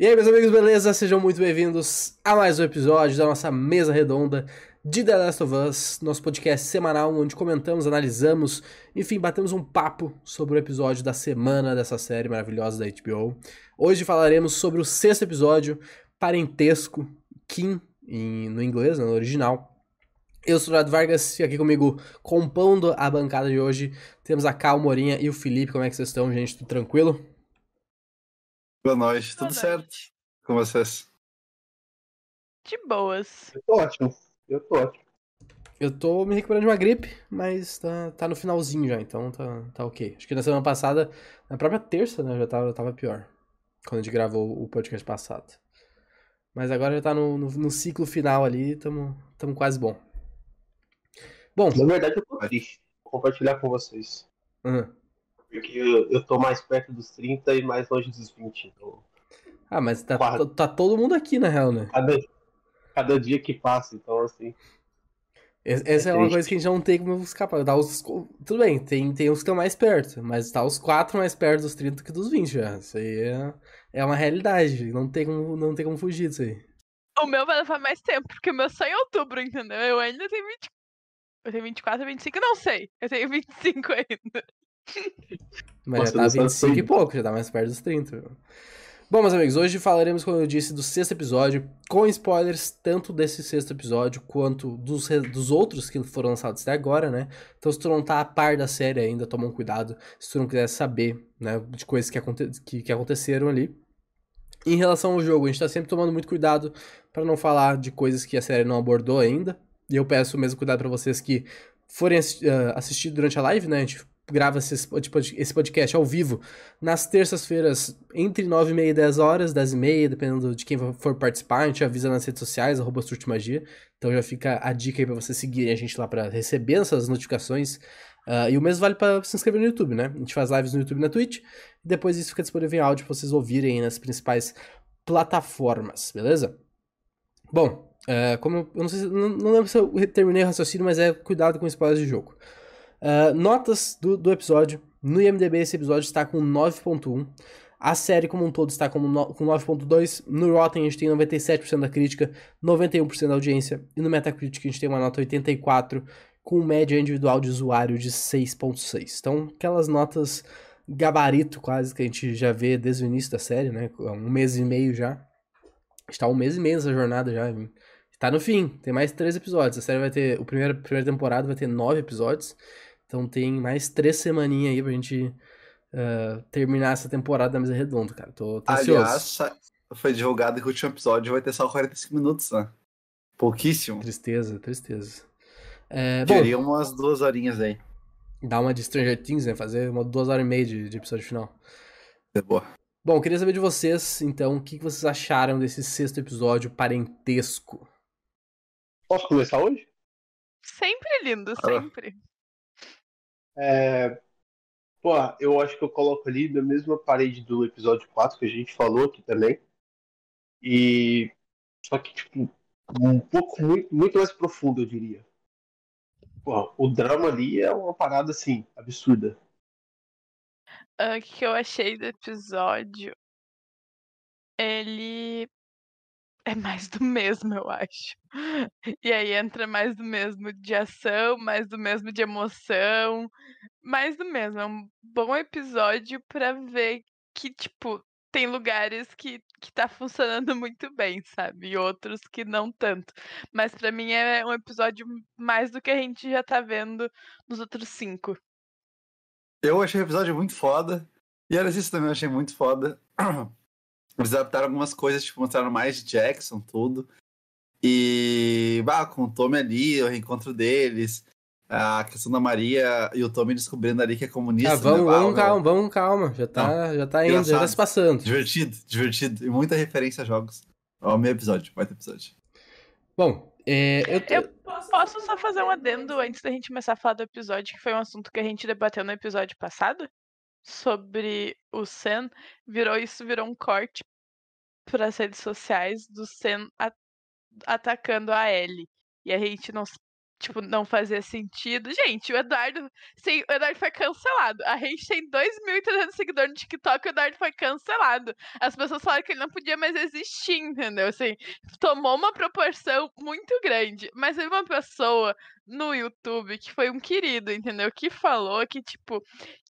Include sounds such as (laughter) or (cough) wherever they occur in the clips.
E aí, meus amigos, beleza? Sejam muito bem-vindos a mais um episódio da nossa mesa redonda de The Last of Us, nosso podcast semanal onde comentamos, analisamos, enfim, batemos um papo sobre o episódio da semana dessa série maravilhosa da HBO. Hoje falaremos sobre o sexto episódio, Parentesco, Kim, em, no inglês, né, no original. Eu sou o Eduardo Vargas e aqui comigo, compondo a bancada de hoje, temos a Cal Morinha e o Felipe. Como é que vocês estão, gente? Tudo tranquilo? Boa noite, tudo certo? Com vocês? De boas. Eu tô ótimo. Eu tô ótimo. Eu tô me recuperando de uma gripe, mas tá, tá no finalzinho já, então tá, tá ok. Acho que na semana passada, na própria terça, né, já tava, tava pior. Quando a gente gravou o podcast passado. Mas agora já tá no, no, no ciclo final ali, tamo, tamo quase bom. Bom. Na verdade, eu tô triste. Vou compartilhar com vocês. Uhum. Porque eu, eu tô mais perto dos 30 e mais longe dos 20. Então... Ah, mas tá, tá, tá, todo mundo aqui, na real, né? Cada, cada dia que passa, então assim. Essa é, é uma coisa que a gente não tem como escapar. Tá os, tudo bem, tem, tem uns que estão mais perto, mas tá os quatro mais perto dos 30 que dos 20 já. Isso aí é, é uma realidade. Não tem, como, não tem como fugir disso aí. O meu vai levar mais tempo, porque o meu só em outubro, entendeu? Eu ainda tenho 20. Eu tenho 24, 25, não sei. Eu tenho 25 (laughs) ainda. Mas Nossa, já tá 25 e pouco, já tá mais perto dos 30. Bom, meus amigos, hoje falaremos, como eu disse, do sexto episódio, com spoilers tanto desse sexto episódio quanto dos, dos outros que foram lançados até agora, né? Então, se tu não tá a par da série ainda, toma um cuidado. Se tu não quiser saber, né, de coisas que, aconte que, que aconteceram ali. Em relação ao jogo, a gente tá sempre tomando muito cuidado para não falar de coisas que a série não abordou ainda. E eu peço o mesmo cuidado para vocês que forem uh, assistir durante a live, né? A gente grava tipo, esse podcast ao vivo nas terças-feiras entre 9 e meia e 10 horas, 10 e meia, dependendo de quem for participar. A gente avisa nas redes sociais, arroba Magia. Então já fica a dica aí pra vocês seguirem a gente lá para receber essas notificações. Uh, e o mesmo vale para se inscrever no YouTube, né? A gente faz lives no YouTube e na Twitch. E depois isso fica disponível em áudio pra vocês ouvirem nas principais plataformas, beleza? Bom, uh, como eu, não sei não, não lembro se eu terminei o raciocínio, mas é cuidado com spoilers de jogo. Uh, notas do, do episódio. No IMDB esse episódio está com 9.1. A série como um todo está com, com 9.2. No Rotten a gente tem 97% da crítica, 91% da audiência. E no Metacritic a gente tem uma nota 84, com média individual de usuário de 6.6. Então, aquelas notas gabarito quase que a gente já vê desde o início da série, né? Um mês e meio já. Está um mês e meio nessa jornada já. Está no fim, tem mais três episódios. A série vai ter. O primeiro, a primeira temporada vai ter nove episódios. Então tem mais três semaninhas aí pra gente uh, terminar essa temporada da mesa redonda, cara. Tô, tô Aliás, ansioso. foi divulgado que o último episódio vai ter só 45 minutos, né? Pouquíssimo. Tristeza, tristeza. É, Queria bom, umas duas horinhas aí. Dar uma de Stranger Things, né? Fazer uma duas horas e meia de, de episódio final. É boa. Bom, queria saber de vocês, então, o que vocês acharam desse sexto episódio parentesco? Posso começar hoje? Sempre lindo, sempre. É, pô, eu acho que eu coloco ali na mesma parede do episódio 4 que a gente falou aqui também. E. Só que, tipo, um pouco muito, muito mais profundo, eu diria. Pô, o drama ali é uma parada assim, absurda. O que eu achei do episódio? Ele é mais do mesmo, eu acho. E aí entra mais do mesmo de ação, mais do mesmo de emoção, mais do mesmo. É um bom episódio para ver que, tipo, tem lugares que, que tá funcionando (laughs) muito bem, sabe? E outros que não tanto. Mas para mim é um episódio mais do que a gente já tá vendo nos outros cinco. Eu achei o episódio muito foda. E era isso também, eu achei muito foda. (clears throat) Eles adaptaram algumas coisas, tipo, mostraram mais de Jackson, tudo. E, bah, com o Tommy ali, o reencontro deles, a questão da Maria e o Tommy descobrindo ali que é comunista. Ah, vamos, né? vamos, calma, vamos, calma. Já tá, já tá indo, Engraçado. já tá se passando. Divertido, divertido. E muita referência a jogos. Ó, o meu episódio, vai ter episódio. Bom, é, eu, tô... eu posso só fazer um adendo antes da gente começar a falar do episódio, que foi um assunto que a gente debateu no episódio passado? Sobre o Sen virou isso virou um corte para as redes sociais do Sen a, atacando a Ellie. E a gente não tipo, não fazia sentido. Gente, o Eduardo, sim, o Eduardo foi cancelado. A gente tem 2.300 seguidores no TikTok o Eduardo foi cancelado. As pessoas falaram que ele não podia mais existir, entendeu? Assim, tomou uma proporção muito grande. Mas teve uma pessoa no YouTube que foi um querido, entendeu? Que falou que, tipo,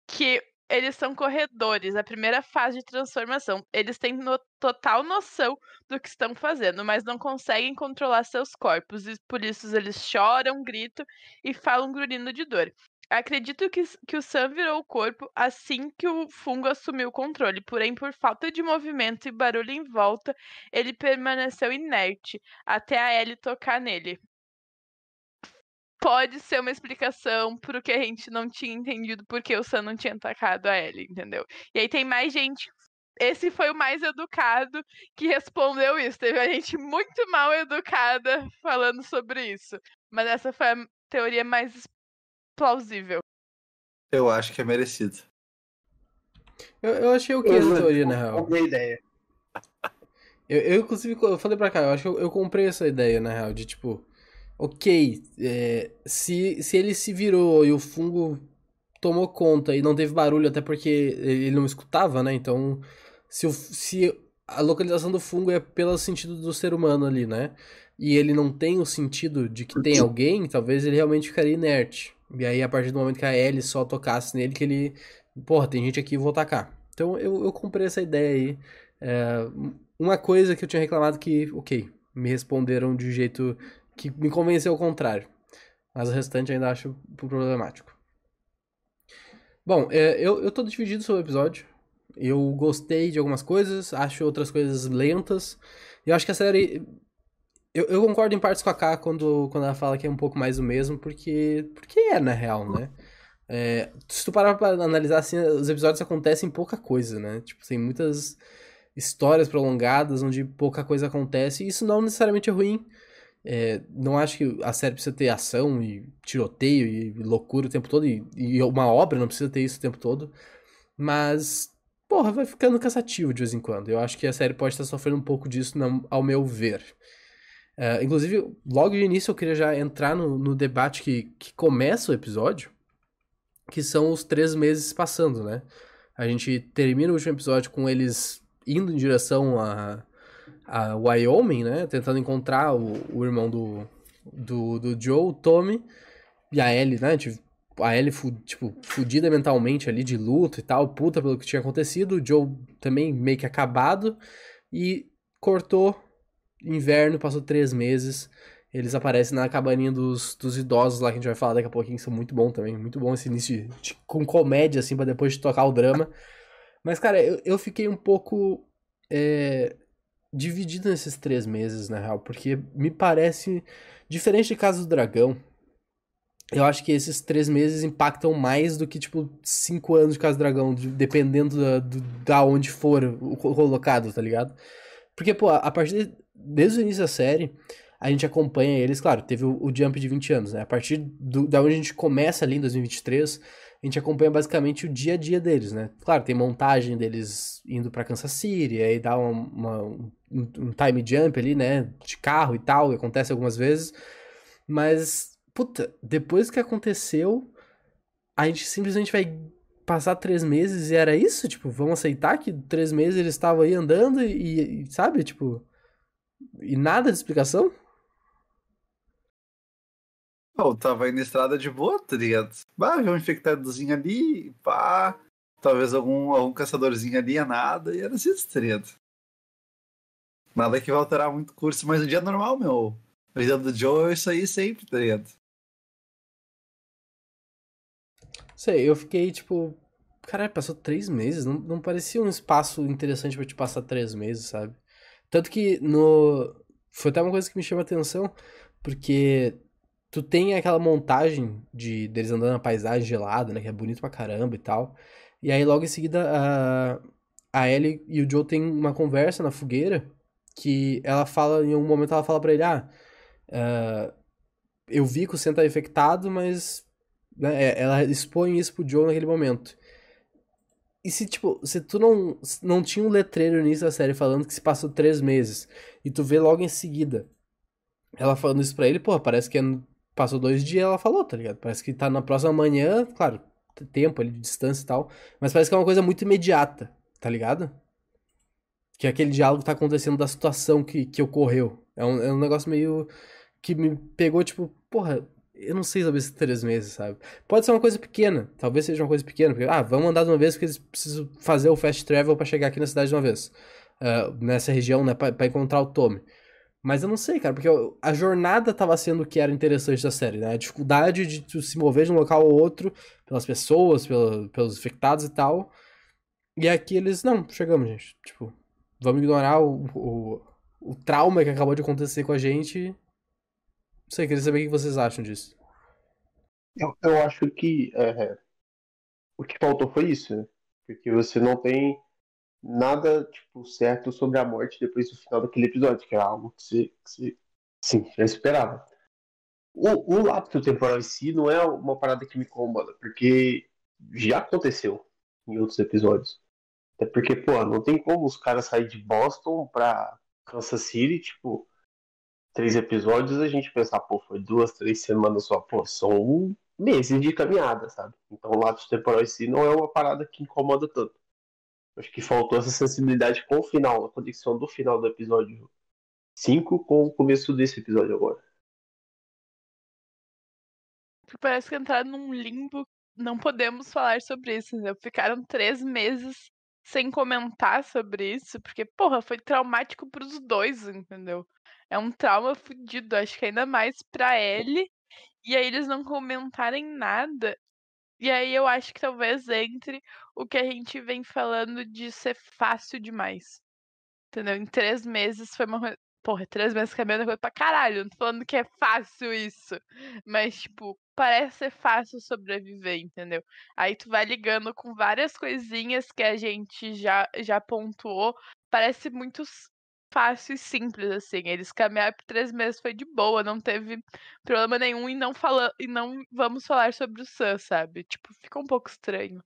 que eles são corredores, a primeira fase de transformação. Eles têm no, total noção do que estão fazendo, mas não conseguem controlar seus corpos, e por isso eles choram, gritam e falam grunhindo de dor. Acredito que, que o Sam virou o corpo assim que o fungo assumiu o controle, porém, por falta de movimento e barulho em volta, ele permaneceu inerte até a Ellie tocar nele pode ser uma explicação pro que a gente não tinha entendido porque o Sam não tinha atacado a Ellie, entendeu? E aí tem mais gente. Esse foi o mais educado que respondeu isso. Teve a gente muito mal educada falando sobre isso. Mas essa foi a teoria mais plausível. Eu acho que é merecido. Eu, eu achei o que essa teoria, na real? Boa ideia. Eu, eu, inclusive, eu falei pra cá, eu acho que eu, eu comprei essa ideia, na real, de tipo ok, é, se, se ele se virou e o fungo tomou conta e não teve barulho, até porque ele não escutava, né? Então, se, o, se a localização do fungo é pelo sentido do ser humano ali, né? E ele não tem o sentido de que tem alguém, talvez ele realmente ficaria inerte. E aí, a partir do momento que a Ellie só tocasse nele, que ele. Porra, tem gente aqui, vou atacar. Então eu, eu comprei essa ideia aí. É, uma coisa que eu tinha reclamado que, ok, me responderam de jeito que me convenceu ao contrário. Mas o restante ainda acho problemático. Bom, é, eu, eu tô dividido sobre o episódio. Eu gostei de algumas coisas, acho outras coisas lentas. Eu acho que a série. Eu, eu concordo em partes com a K quando, quando ela fala que é um pouco mais o mesmo, porque, porque é, na real, né? É, se tu parar pra analisar assim, os episódios acontecem pouca coisa, né? Tipo, tem muitas histórias prolongadas onde pouca coisa acontece, e isso não necessariamente é ruim. É, não acho que a série precisa ter ação e tiroteio e loucura o tempo todo, e, e, uma obra não precisa ter isso o tempo todo. Mas, porra, vai ficando cansativo de vez em quando. Eu acho que a série pode estar sofrendo um pouco disso, ao meu ver. É, inclusive, logo de início eu queria já entrar no, no debate que, que começa o episódio, que são os três meses passando, né? A gente termina o último episódio com eles indo em direção a a Wyoming, né? Tentando encontrar o, o irmão do, do, do Joe, o Tommy, e a Ellie, né? Tipo, a Ellie, tipo, fudida mentalmente ali de luto e tal, puta pelo que tinha acontecido. O Joe também meio que acabado. E cortou inverno, passou três meses. Eles aparecem na cabaninha dos, dos idosos lá, que a gente vai falar daqui a pouquinho, que são muito bom também. Muito bom esse início de, de, com comédia, assim, pra depois de tocar o drama. Mas, cara, eu, eu fiquei um pouco. É, dividido nesses três meses, na real, porque me parece, diferente de Casa do Dragão, eu acho que esses três meses impactam mais do que, tipo, cinco anos de Casa do Dragão, dependendo da, do, da onde for colocado, tá ligado? Porque, pô, a partir de, desde o início da série, a gente acompanha eles, claro, teve o, o jump de 20 anos, né? A partir do, da onde a gente começa ali em 2023, a gente acompanha basicamente o dia a dia deles, né? Claro, tem montagem deles indo para Kansas City, aí dá uma, um, um, time jump ali, né? De carro e tal, acontece algumas vezes. Mas, puta, depois que aconteceu, a gente simplesmente vai passar três meses e era isso? Tipo, vamos aceitar que três meses eles estavam aí andando e, e sabe, tipo. E nada de explicação? Oh, tava indo estrada de boa, tá? Bah, viu um infectadozinho ali, pá. Talvez algum, algum caçadorzinho ali, é nada, e era assim, tá? Nada que vai alterar muito o curso, mas no dia normal, meu. O dia do Joe é isso aí sempre, tá? Sei, eu fiquei tipo. Caralho, passou três meses? Não, não parecia um espaço interessante para te passar três meses, sabe? Tanto que no. Foi até uma coisa que me chama atenção, porque tu tem aquela montagem de deles andando na paisagem gelada, né? Que é bonito pra caramba e tal. E aí logo em seguida a, a Ellie e o Joe tem uma conversa na fogueira que ela fala, em um momento ela fala pra ele, ah, uh, eu vi que o Sam tá infectado, mas né, é, ela expõe isso pro Joe naquele momento. E se, tipo, se tu não, não tinha um letreiro no início da série falando que se passou três meses, e tu vê logo em seguida ela falando isso pra ele, pô, parece que é passou dois dias ela falou, tá ligado? Parece que tá na próxima manhã, claro, tempo ali de distância e tal, mas parece que é uma coisa muito imediata, tá ligado? Que aquele diálogo tá acontecendo da situação que, que ocorreu. É um, é um negócio meio que me pegou, tipo, porra, eu não sei sobre esses três meses, sabe? Pode ser uma coisa pequena, talvez seja uma coisa pequena, porque, ah, vamos andar de uma vez porque eles precisam fazer o fast travel para chegar aqui na cidade de uma vez. Uh, nessa região, né, pra, pra, encontrar o Tommy. Mas eu não sei, cara, porque a jornada tava sendo o que era interessante da série, né? A dificuldade de tu se mover de um local ao outro, pelas pessoas, pela, pelos infectados e tal. E aqui eles, não, chegamos, gente. Tipo, vamos ignorar o, o, o trauma que acabou de acontecer com a gente. Não sei, queria saber o que vocês acham disso. Eu, eu acho que é, o que faltou foi isso, né? Porque você não tem nada tipo certo sobre a morte depois do final daquele episódio, que era algo que você, que você sim, já esperava. O, o lapso temporal em si não é uma parada que me incomoda, porque já aconteceu em outros episódios. Até porque, pô, não tem como os caras saírem de Boston pra Kansas City, tipo, três episódios, a gente pensar, pô, foi duas, três semanas só, pô, são meses de caminhada, sabe? Então o lapso temporal em si não é uma parada que incomoda tanto. Acho que faltou essa sensibilidade com o final, a conexão do final do episódio 5 com o começo desse episódio agora. Parece que entraram num limbo. Não podemos falar sobre isso, né? Ficaram três meses sem comentar sobre isso, porque, porra, foi traumático pros dois, entendeu? É um trauma fudido, acho que ainda mais pra ele. E aí eles não comentarem nada. E aí eu acho que talvez entre o que a gente vem falando de ser fácil demais. Entendeu? Em três meses foi uma. Porra, três meses caminhando é coisa pra caralho. Não tô falando que é fácil isso. Mas, tipo, parece ser fácil sobreviver, entendeu? Aí tu vai ligando com várias coisinhas que a gente já, já pontuou. Parece muito fácil e simples, assim. Eles caminharam por três meses, foi de boa, não teve problema nenhum e não fala, e não vamos falar sobre o Sam, sabe? Tipo, fica um pouco estranho.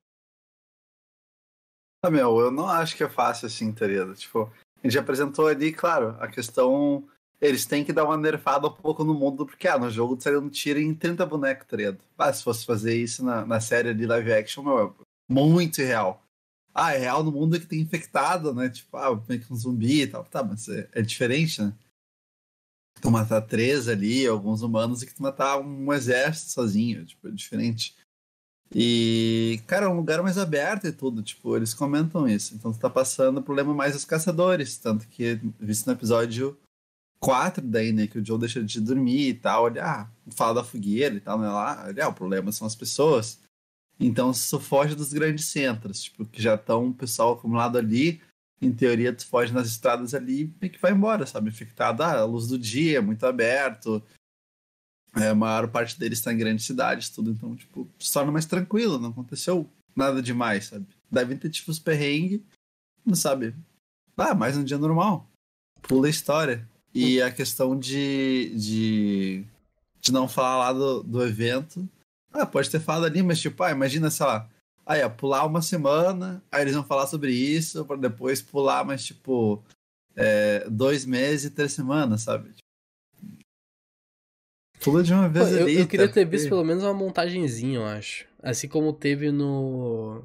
Ah, meu, eu não acho que é fácil assim, tá ligado? Tipo, a gente apresentou ali, claro, a questão. Eles têm que dar uma nerfada um pouco no mundo, porque ah, no jogo saiu um tiro em 30 bonecos, tá ligado? Ah, se fosse fazer isso na, na série de live action, meu, é muito irreal ah, é real no mundo que tem infectado, né? Tipo, ah, meio que um zumbi e tal. Tá, mas é, é diferente, né? Tu matar três ali, alguns humanos, e que tu matar um exército sozinho. Tipo, é diferente. E, cara, é um lugar mais aberto e tudo, tipo, eles comentam isso. Então tu tá passando o problema mais dos caçadores. Tanto que, visto no episódio 4 daí, né, que o Joe deixa de dormir e tal, olha, ah, fala da fogueira e tal, né, lá, olha, ah, o problema são as pessoas. Então, se tu foge dos grandes centros, tipo, que já estão o pessoal acumulado ali, em teoria tu foge nas estradas ali e que vai embora, sabe? Infectado, ah, a luz do dia, muito aberto, é, a maior parte deles está em grandes cidades, tudo, então, tipo, se torna mais tranquilo, não aconteceu nada demais, sabe? Devem ter, tipo, os perrengues, não sabe? Ah, mais um dia normal. Pula a história. E a questão de, de, de não falar lá do, do evento, ah, pode ter falado ali, mas tipo, ah, imagina, sei lá, aí, ó, pular uma semana, aí eles vão falar sobre isso, para depois pular, mas tipo, é, dois meses e três semanas, sabe? Pula de uma vez Pô, ali. Eu, eu queria ter visto pelo menos uma montagenzinha, eu acho. Assim como teve no,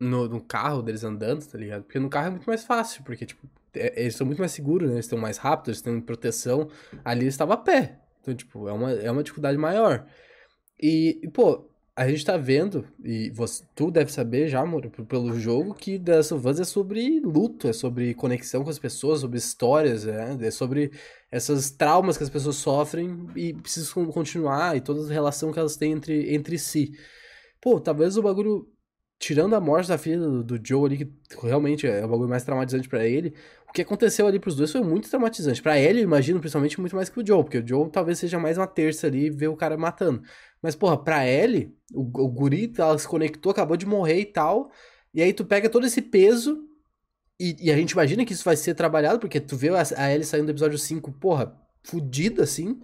no, no carro deles andando, tá ligado? Porque no carro é muito mais fácil, porque, tipo, é, eles são muito mais seguros, né? Eles estão mais rápidos, eles têm proteção. Ali eles estavam a pé. Então, tipo, é uma, é uma dificuldade maior. E, pô, a gente tá vendo, e você, tu deve saber já, amor, pelo jogo, que The Last of Us é sobre luto, é sobre conexão com as pessoas, sobre histórias, é, é sobre essas traumas que as pessoas sofrem e precisam continuar, e toda a relação que elas têm entre, entre si. Pô, talvez o bagulho tirando a morte da filha do, do, Joe ali, que realmente é o bagulho mais traumatizante para ele, o que aconteceu ali pros dois foi muito traumatizante. para ele, eu imagino, principalmente, muito mais que o Joe, porque o Joe talvez seja mais uma terça ali ver o cara matando. Mas, porra, pra Ellie, o, o guri, ela se conectou, acabou de morrer e tal. E aí tu pega todo esse peso e, e, a gente imagina que isso vai ser trabalhado, porque tu vê a, a Ellie saindo do episódio 5, porra, fudida assim.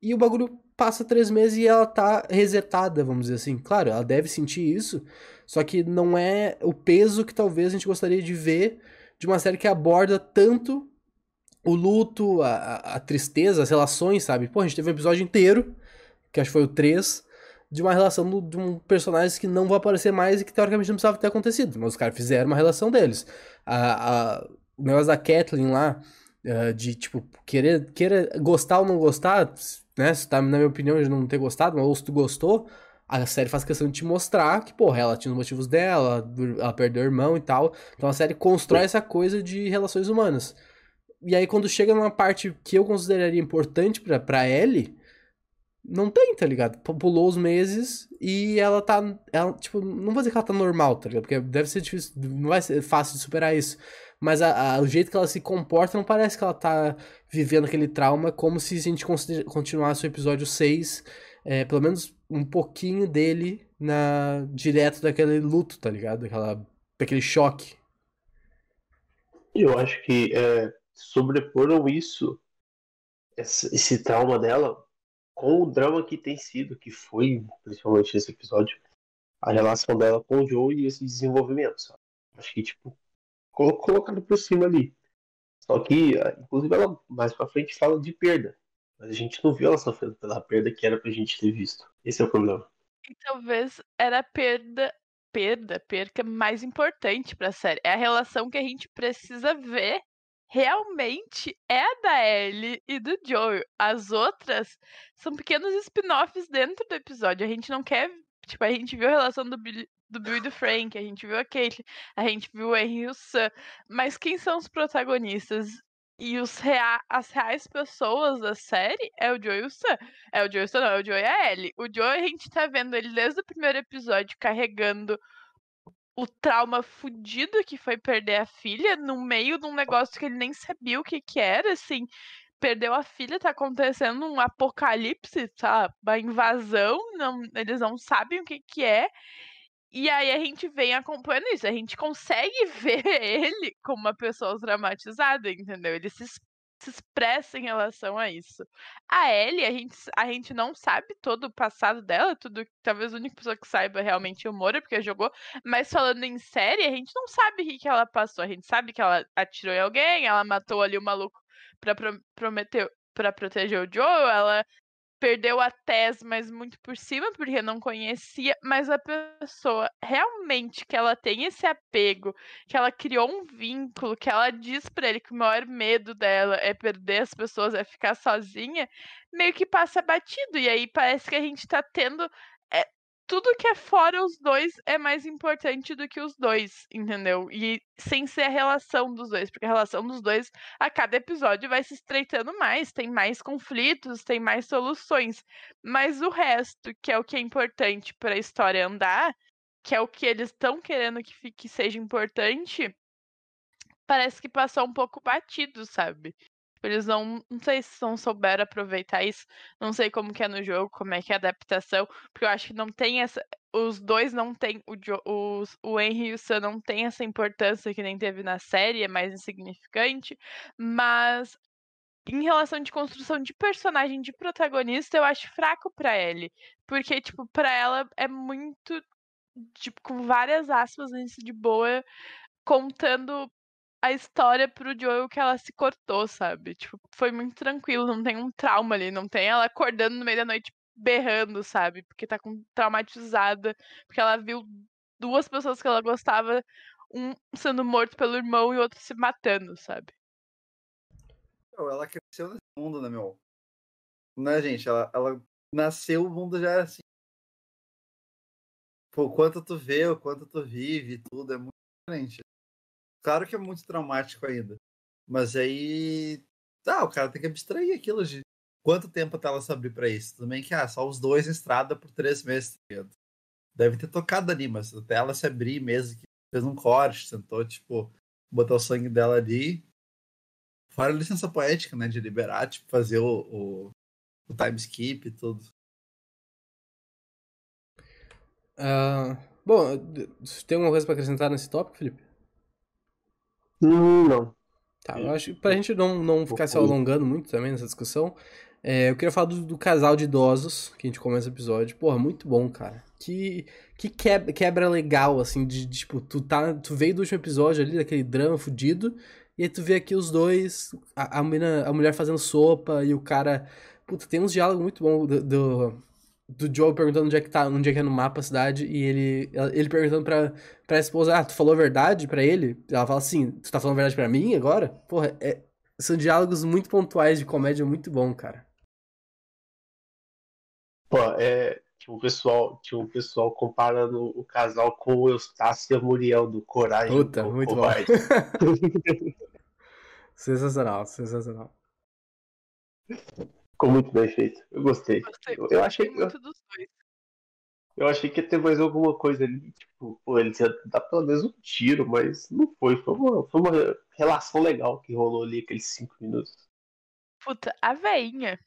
E o bagulho passa três meses e ela tá resetada, vamos dizer assim. Claro, ela deve sentir isso, só que não é o peso que talvez a gente gostaria de ver de uma série que aborda tanto o luto, a, a, a tristeza, as relações, sabe? Pô, a gente teve um episódio inteiro que acho que foi o 3, de uma relação do, de um personagem que não vai aparecer mais e que teoricamente não precisava ter acontecido. Mas os caras fizeram uma relação deles. A, a, o negócio da Kathleen lá, uh, de tipo, querer, querer gostar ou não gostar, né? Se tá, na minha opinião, de não ter gostado, mas ou se tu gostou, a série faz questão de te mostrar que, porra, ela tinha os motivos dela, ela perdeu o irmão e tal. Então a série constrói essa coisa de relações humanas. E aí, quando chega numa parte que eu consideraria importante pra, pra Ellie, não tem, tá ligado? Pulou os meses e ela tá. Ela, tipo, não vou dizer que ela tá normal, tá ligado? Porque deve ser difícil, não vai ser fácil de superar isso. Mas a, a, o jeito que ela se comporta não parece que ela tá vivendo aquele trauma como se a gente continuasse o episódio 6, é, pelo menos um pouquinho dele na direto daquele luto, tá ligado? Daquela, daquele choque. Eu acho que é, sobreporam isso, esse, esse trauma dela, com o drama que tem sido, que foi, principalmente nesse episódio, a relação dela com o Joe e esse desenvolvimento, sabe? Acho que, tipo, colocado por cima ali. Só que, inclusive, ela mais pra frente fala de perda. Mas a gente não viu ela sofrendo pela perda que era pra gente ter visto. Esse é o problema. E talvez era a perda, perda, perca mais importante pra série. É a relação que a gente precisa ver realmente é da Ellie e do Joel. As outras são pequenos spin-offs dentro do episódio. A gente não quer. Tipo, a gente viu a relação do Bill, do e do Frank, a gente viu a Kate, a gente viu o Henry e o Sam. Mas quem são os protagonistas? E os rea as reais pessoas da série é o Joe e o Sam. É o Joe e o Sam, não, é o Joe e a Ellie. O Joe, a gente tá vendo ele desde o primeiro episódio carregando o trauma fudido que foi perder a filha no meio de um negócio que ele nem sabia o que que era, assim. Perdeu a filha, tá acontecendo um apocalipse, sabe? Uma invasão, não, eles não sabem o que que é. E aí a gente vem acompanhando isso, a gente consegue (laughs) ver ele como uma pessoa traumatizada, entendeu? Ele se se expressa em relação a isso. A Ellie, a gente, a gente não sabe todo o passado dela, tudo, talvez a única pessoa que saiba realmente é o Moura, porque jogou, mas falando em série, a gente não sabe o que, que ela passou. A gente sabe que ela atirou em alguém, ela matou ali o maluco pra, prometer, pra proteger o Joe, ela perdeu a Tess, mas muito por cima, porque não conhecia, mas a pessoa realmente que ela tem esse apego, que ela criou um vínculo, que ela diz para ele que o maior medo dela é perder as pessoas, é ficar sozinha, meio que passa batido. E aí parece que a gente tá tendo tudo que é fora os dois é mais importante do que os dois, entendeu? E sem ser a relação dos dois, porque a relação dos dois a cada episódio vai se estreitando mais, tem mais conflitos, tem mais soluções. Mas o resto, que é o que é importante para a história andar, que é o que eles estão querendo que fique seja importante, parece que passou um pouco batido, sabe? Eles não, não sei se não souberam aproveitar isso. Não sei como que é no jogo, como é que é a adaptação, porque eu acho que não tem essa. Os dois não tem. O, os, o Henry e o Sam não tem essa importância que nem teve na série, é mais insignificante. Mas em relação de construção de personagem, de protagonista, eu acho fraco para ele. Porque, tipo, pra ela é muito. Tipo, com várias aspas de boa, contando a história pro Joel que ela se cortou, sabe? Tipo, foi muito tranquilo, não tem um trauma ali, não tem ela acordando no meio da noite berrando, sabe? Porque tá com, traumatizada, porque ela viu duas pessoas que ela gostava, um sendo morto pelo irmão e outro se matando, sabe? Ela cresceu nesse mundo, né, meu? Né, gente? Ela, ela nasceu, o mundo já era assim. Pô, o quanto tu vê, o quanto tu vive, tudo é muito diferente. Claro que é muito traumático ainda. Mas aí. Tá, o cara tem que abstrair aquilo de quanto tempo até ela se abrir pra isso. Tudo bem que, ah, só os dois em estrada por três meses. Tá Deve ter tocado ali, mas até ela se abrir mesmo, que fez um corte, tentou, tipo, botar o sangue dela ali. Fora a licença poética, né? De liberar, tipo, fazer o, o, o time skip e tudo. Uh, bom, tem alguma coisa para acrescentar nesse tópico, Felipe? Hum, não. Tá, eu acho que pra gente não, não ficar se alongando muito também nessa discussão, é, eu queria falar do, do, casal de idosos que a gente começa o episódio. Porra, muito bom, cara. Que, que quebra, quebra legal, assim, de, de, tipo, tu, tá, tu veio do último episódio ali, daquele drama fudido, e aí tu vê aqui os dois, a, a, menina, a mulher fazendo sopa e o cara. Puta, tem uns diálogos muito bons do, do do Joe perguntando onde é que tá, onde é que é no mapa a cidade, e ele, ele perguntando pra, pra esposa, ah, tu falou a verdade pra ele? Ela fala assim, tu tá falando a verdade pra mim agora? Porra, é, são diálogos muito pontuais de comédia muito bom, cara. Pô, é, tinha um pessoal, tinha um pessoal comparando o casal com o Eustácio e a Muriel do Coragem. Puta, muito bom. (laughs) sensacional, sensacional. Ficou muito bem feito. Eu gostei. gostei eu, eu achei muito eu, dos dois. Eu achei que ia ter mais alguma coisa ali, tipo, pô, eles iam dar pelo menos um tiro, mas não foi. Foi uma, foi uma relação legal que rolou ali aqueles cinco minutos. Puta, a veinha.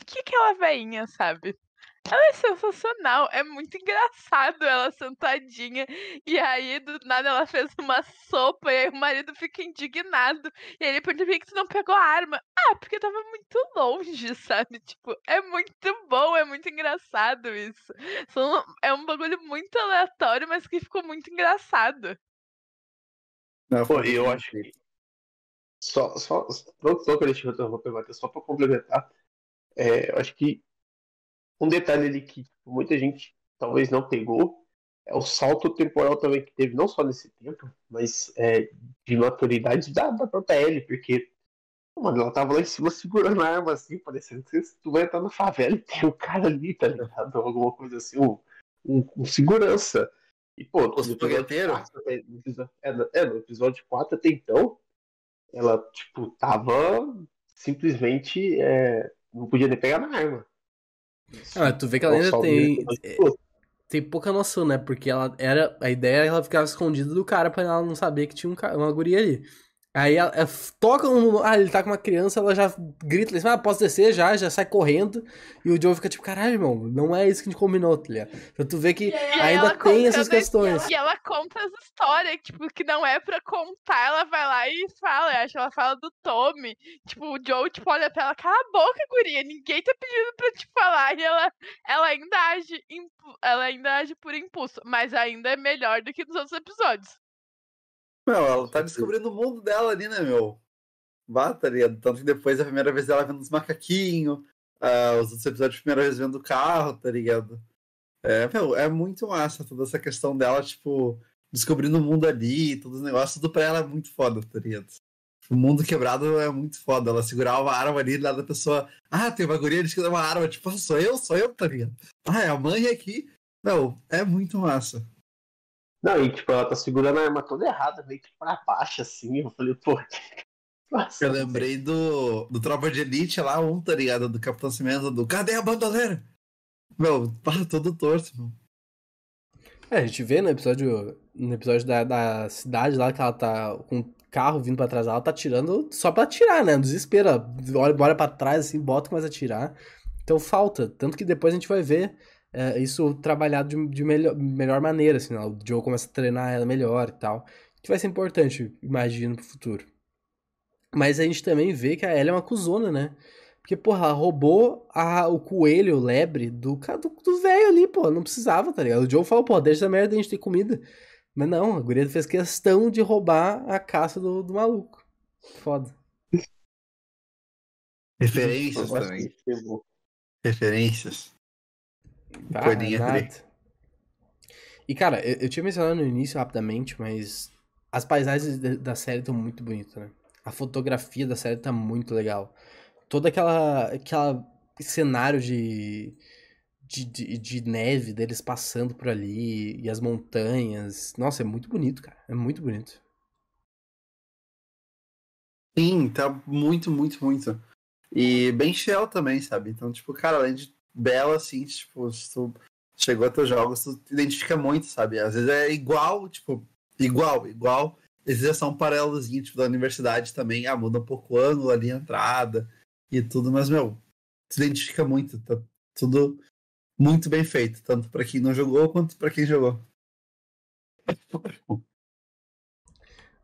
O que aquela veinha, sabe? Ela é sensacional, é muito engraçado ela sentadinha. E aí, do nada, ela fez uma sopa e aí o marido fica indignado. E aí ele pergunta por que tu não pegou a arma. Ah, porque tava muito longe, (laughs) sabe? Tipo, é muito bom, é muito engraçado isso. É um bagulho muito aleatório, mas que ficou muito engraçado. Não, Pô, eu acho que. Só, só, não só que eu deixei eu só pra complementar. É, eu acho que um detalhe ali que muita gente talvez não pegou é o salto temporal também que teve, não só nesse tempo, mas é, de maturidade da, da própria Ellie, porque mano, ela tava lá em cima segurando a arma assim, parecendo que tu vai entrar na favela e tem um cara ali, tá ligado? Alguma coisa assim, um, um, um segurança. E, pô, Os fogueteiros? É, é, no episódio 4 até então, ela, tipo, tava simplesmente. É, não podia nem pegar na arma. Ah, tu vê que ela ainda tem. É, tem pouca noção, né? Porque ela era. A ideia era ela ficava escondida do cara pra ela não saber que tinha um, uma guria ali. Aí ela, ela toca um. Ah, ele tá com uma criança, ela já grita assim, ah, posso descer já, já sai correndo. E o Joe fica tipo, caralho, irmão, não é isso que a gente combinou, tá ligado? Então tu vê que ainda tem essas questões. E ela conta as histórias, tipo, que não é pra contar, ela vai lá e fala. Eu acho que ela fala do Tommy. Tipo, o Joe, tipo, olha pra ela, cala a boca, guria, ninguém tá pedindo pra te falar. E ela, ela ainda age, ela ainda age por impulso, mas ainda é melhor do que nos outros episódios. Meu, ela tá descobrindo o mundo dela ali, né, meu? Bata ali. Tanto que depois a primeira vez ela vendo os macaquinhos, uh, os outros episódios a primeira vez vendo o carro, tá ligado? É, meu, é muito massa toda essa questão dela, tipo, descobrindo o mundo ali, todos os negócios, tudo pra ela é muito foda, tá ligado? O mundo quebrado é muito foda. Ela segurar uma arma ali lá da pessoa. Ah, tem uma guria, eles que uma arma. Tipo, sou eu, sou eu, tá ligado? Ah, é a mãe aqui. Não, é muito massa. Não, e tipo, ela tá segurando a arma toda errada, meio que pra baixo, assim. Eu falei, pô. Nossa, eu lembrei do, do Tropa de Elite lá, um, tá ligado? Do Capitão Cimento, do Cadê a bandoleira? Meu, (laughs) para todo torto, meu. É, a gente vê no episódio, no episódio da, da cidade lá que ela tá com o carro vindo pra trás, ela tá tirando só pra atirar, né? Desespero. Olha, olha pra trás, assim, bota e começa a atirar. Então falta. Tanto que depois a gente vai ver é, isso trabalhado de, de melhor, melhor maneira, assim, né? o Joe começa a treinar ela melhor e tal, que vai ser importante, imagino, pro futuro. Mas a gente também vê que a Ellie é uma cuzona, né? Porque, porra, ela roubou a, o coelho, o lebre, do do, do velho ali, pô. Não precisava, tá ligado? O Joe falou, pô, deixa essa merda a gente ter comida. Mas não, a guria fez questão de roubar a caça do, do maluco. Foda. Referências também. Referências. Ah, Cordinha E, cara, eu, eu, tinha mencionado no início rapidamente, mas as paisagens da série estão muito bonitas, né? A fotografia da série tá muito legal. Toda aquela, aquela cenário de, de, de, de neve deles passando por ali e as montanhas. Nossa, é muito bonito, cara. É muito bonito. Sim, tá muito, muito, muito. E bem shell também, sabe? Então, tipo, cara, além de bela, assim, tipo, se tu chegou a teus jogos, tu te identifica muito, sabe? Às vezes é igual, tipo, igual, igual. Às vezes é só um paralelozinho, tipo, da universidade também, ah, muda um pouco o ângulo ali, a entrada e tudo, mas, meu, se identifica muito, tá tudo muito bem feito, tanto para quem não jogou quanto para quem jogou.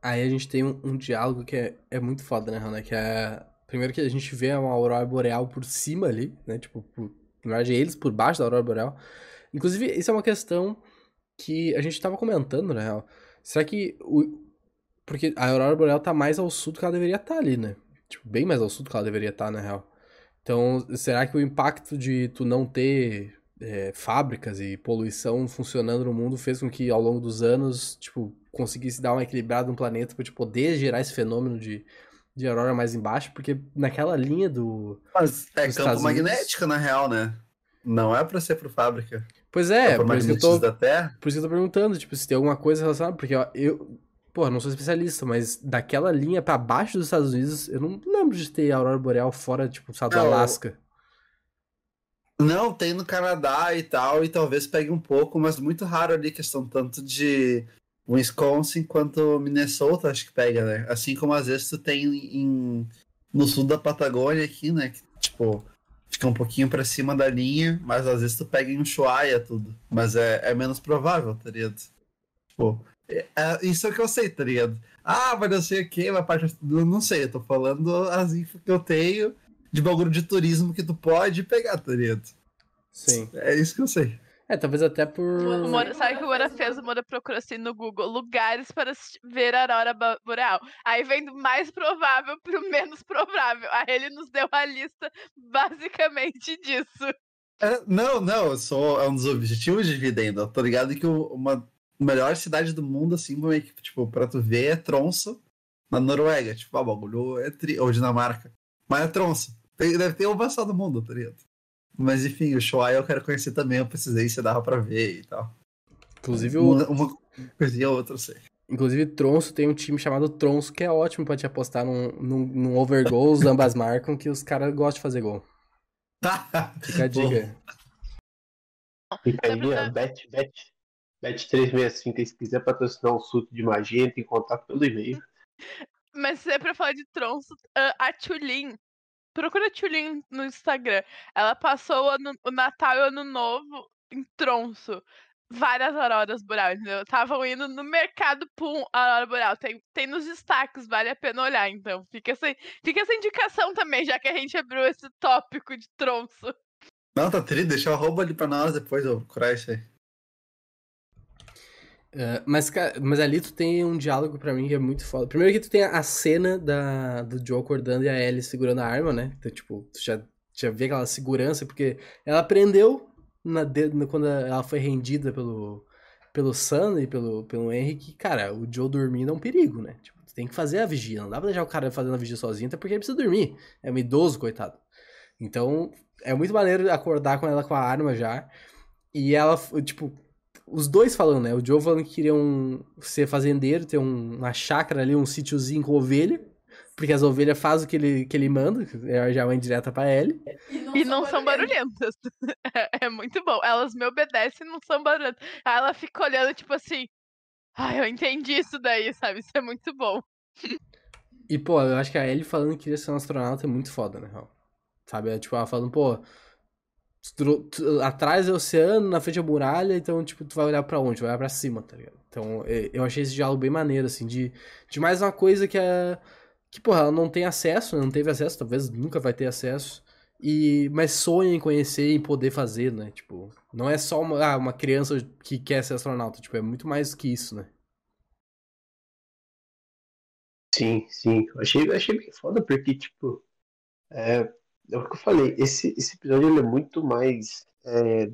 Aí a gente tem um, um diálogo que é, é muito foda, né, Rana? Que é. Primeiro que a gente vê uma aurora boreal por cima ali, né? Tipo, por, na verdade, eles por baixo da aurora boreal. Inclusive, isso é uma questão que a gente estava comentando, na real. Será que o... Porque a aurora boreal tá mais ao sul do que ela deveria estar tá ali, né? Tipo, bem mais ao sul do que ela deveria estar, tá, na real. Então, será que o impacto de tu não ter é, fábricas e poluição funcionando no mundo fez com que ao longo dos anos, tipo, conseguisse dar uma equilibrada no planeta para poder gerar esse fenômeno de, de aurora mais embaixo, porque naquela linha do. Mas é campo magnético, na real, né? Não é para ser por fábrica. Pois é, por isso que eu tô. Da Terra. Por isso que eu tô perguntando, tipo, se tem alguma coisa relacionada, porque ó, eu. Pô, não sou especialista, mas daquela linha para baixo dos Estados Unidos, eu não lembro de ter aurora boreal fora, tipo, estado do Alasca. Não, tem no Canadá e tal, e talvez pegue um pouco, mas muito raro ali, questão tanto de Wisconsin quanto Minnesota, acho que pega, né? Assim como às vezes tu tem em, no sul da Patagônia aqui, né? Que, tipo, fica um pouquinho para cima da linha, mas às vezes tu pega em Ushuaia tudo. Mas é, é menos provável, tá ligado? Tipo, é, é, isso é o que eu sei, tá ligado? Ah, mas eu sei o que, uma parte. Eu não sei, eu tô falando as infos que eu tenho de bagulho de turismo que tu pode pegar, tá ligado? Sim. É isso que eu sei. É, talvez até por. O Mora, sabe o que o Mora fez? O Mora procurou assim no Google lugares para ver a aurora boreal. Aí vem do mais provável para o menos provável. Aí ele nos deu a lista basicamente disso. É, não, não, sou, é um dos objetivos de vida ainda. Tô ligado que uma melhor cidade do mundo, assim, tipo, pra tu ver é Tronso, na Noruega. Tipo, ah, bagulho é tri... ou Dinamarca. Mas é Tronso. Deve ter o passado do mundo, tá ligado? Mas enfim, o Shoai eu quero conhecer também, eu precisei, se dava pra ver e tal. Inclusive o. Uma, uma coisinha ou outra, eu sei. Inclusive, Tronso tem um time chamado Tronso que é ótimo pra te apostar num, num, num overgoals, ambas (laughs) marcam, que os caras gostam de fazer gol. (laughs) Fica a dica. Fica aí, ó, bet, bet, bet 365, se quiser patrocinar um suco de magia, entre em contato pelo e-mail. Mas se é pra falar de Tronso, a Tulin Procura a Tulin no Instagram. Ela passou o, ano, o Natal e o Ano Novo em Tronço. Várias auroras boreais, entendeu? Estavam indo no mercado, pum, aurora boreal. Tem, tem nos destaques, vale a pena olhar, então. Fica essa, fica essa indicação também, já que a gente abriu esse tópico de tronço. Não, tá triste, deixa o arroba ali pra nós depois eu procurar isso aí. Uh, mas, mas ali tu tem um diálogo para mim que é muito foda. Primeiro que tu tem a cena da, do Joe acordando e a Ellie segurando a arma, né? Então, tipo, tu já, já vê aquela segurança, porque ela aprendeu na, quando ela foi rendida pelo, pelo Sam e pelo, pelo Henry que, cara, o Joe dormindo é um perigo, né? Tipo, tu tem que fazer a vigia. Não dá pra deixar o cara fazendo a vigia sozinho, até porque ele precisa dormir. É um idoso, coitado. Então, é muito maneiro acordar com ela com a arma já. E ela, tipo, os dois falando, né? O Joe falando que queriam ser fazendeiro, ter um, uma chácara ali, um sítiozinho com ovelha. Porque as ovelhas fazem o que ele, que ele manda, é já uma indireta pra ele. E não, e não são barulhentas. (laughs) É, é, muito bom. Elas me obedecem e não são barulhentas. Aí ela fica olhando, tipo assim. Ai, ah, eu entendi isso daí, sabe? Isso é muito bom. E, pô, eu acho que a Ellie falando que queria ser um astronauta é muito foda, né? Sabe? É, tipo, ela falando, pô, Atrás é o oceano, na frente é a muralha, então, tipo, tu vai olhar para onde? Vai olhar pra cima, tá ligado? Então, eu achei esse diálogo bem maneiro, assim, de, de mais uma coisa que é. Que, porra, ela não tem acesso, não teve acesso, talvez nunca vai ter acesso. E, mas sonha em conhecer e poder fazer, né? Tipo, não é só uma, ah, uma criança que quer ser astronauta, tipo, é muito mais que isso, né? Sim, sim. Eu achei, eu achei bem foda, porque, tipo, é, é o que eu falei, esse, esse episódio ele é muito mais é,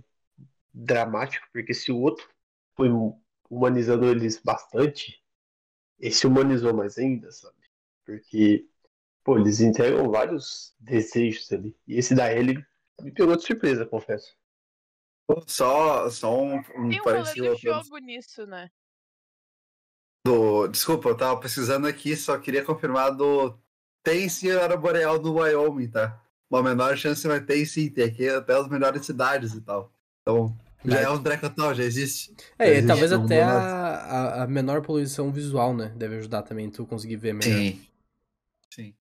dramático, porque se o outro foi humanizando eles bastante, esse humanizou mais ainda, sabe? Porque, pô, eles entregam vários desejos ali. E esse da ele me pegou de surpresa, confesso. Só, só um, um Tem um parecido. Do jogo nisso, né? Do, desculpa, eu tava pesquisando aqui, só queria confirmar do. Tem sim a Boreal do Wyoming, tá? Uma menor chance vai ter sim, tem aqui até as melhores cidades e tal. Então, já é um Drecotal, já existe. É, já e existe talvez até a, a, menor poluição visual, né? Deve ajudar também tu conseguir ver melhor. Sim. Sim.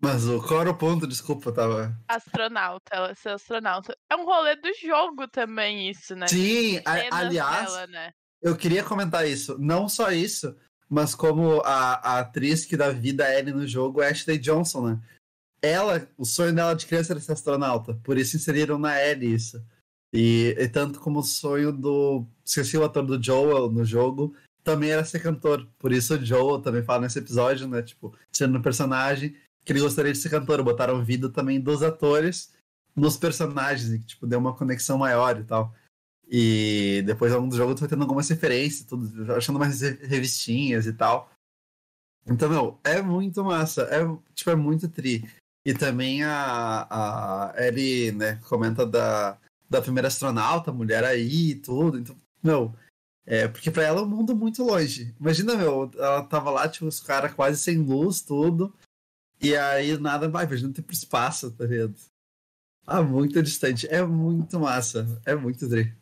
Mas o, qual era o ponto? Desculpa, tava. Astronauta, ela ser astronauta. É um rolê do jogo também, isso, né? Sim, a, aliás, dela, né? eu queria comentar isso. Não só isso, mas como a, a atriz que dá vida a Ellie no jogo é Ashley Johnson, né? Ela, o sonho dela de criança era ser astronauta, por isso inseriram na Ellie isso. E, e, tanto como o sonho do. Esqueci o ator do Joel no jogo, também era ser cantor. Por isso o Joel também fala nesse episódio, né? Tipo, sendo um personagem que ele gostaria de ser cantor. Botaram vida também dos atores nos personagens, que, tipo, deu uma conexão maior e tal. E depois ao longo do jogo tu vai tendo algumas referências, tudo, achando umas revistinhas e tal. Então, meu, é muito massa. É, tipo, é muito tri. E também a, a Ellie, né, comenta da, da primeira astronauta, mulher aí e tudo. Então, meu, é, porque pra ela é um mundo muito longe. Imagina, meu, ela tava lá, tipo, os caras quase sem luz, tudo. E aí nada vai, imagina ter pro espaço, tá ligado? Ah, muito distante. É muito massa. É muito tri.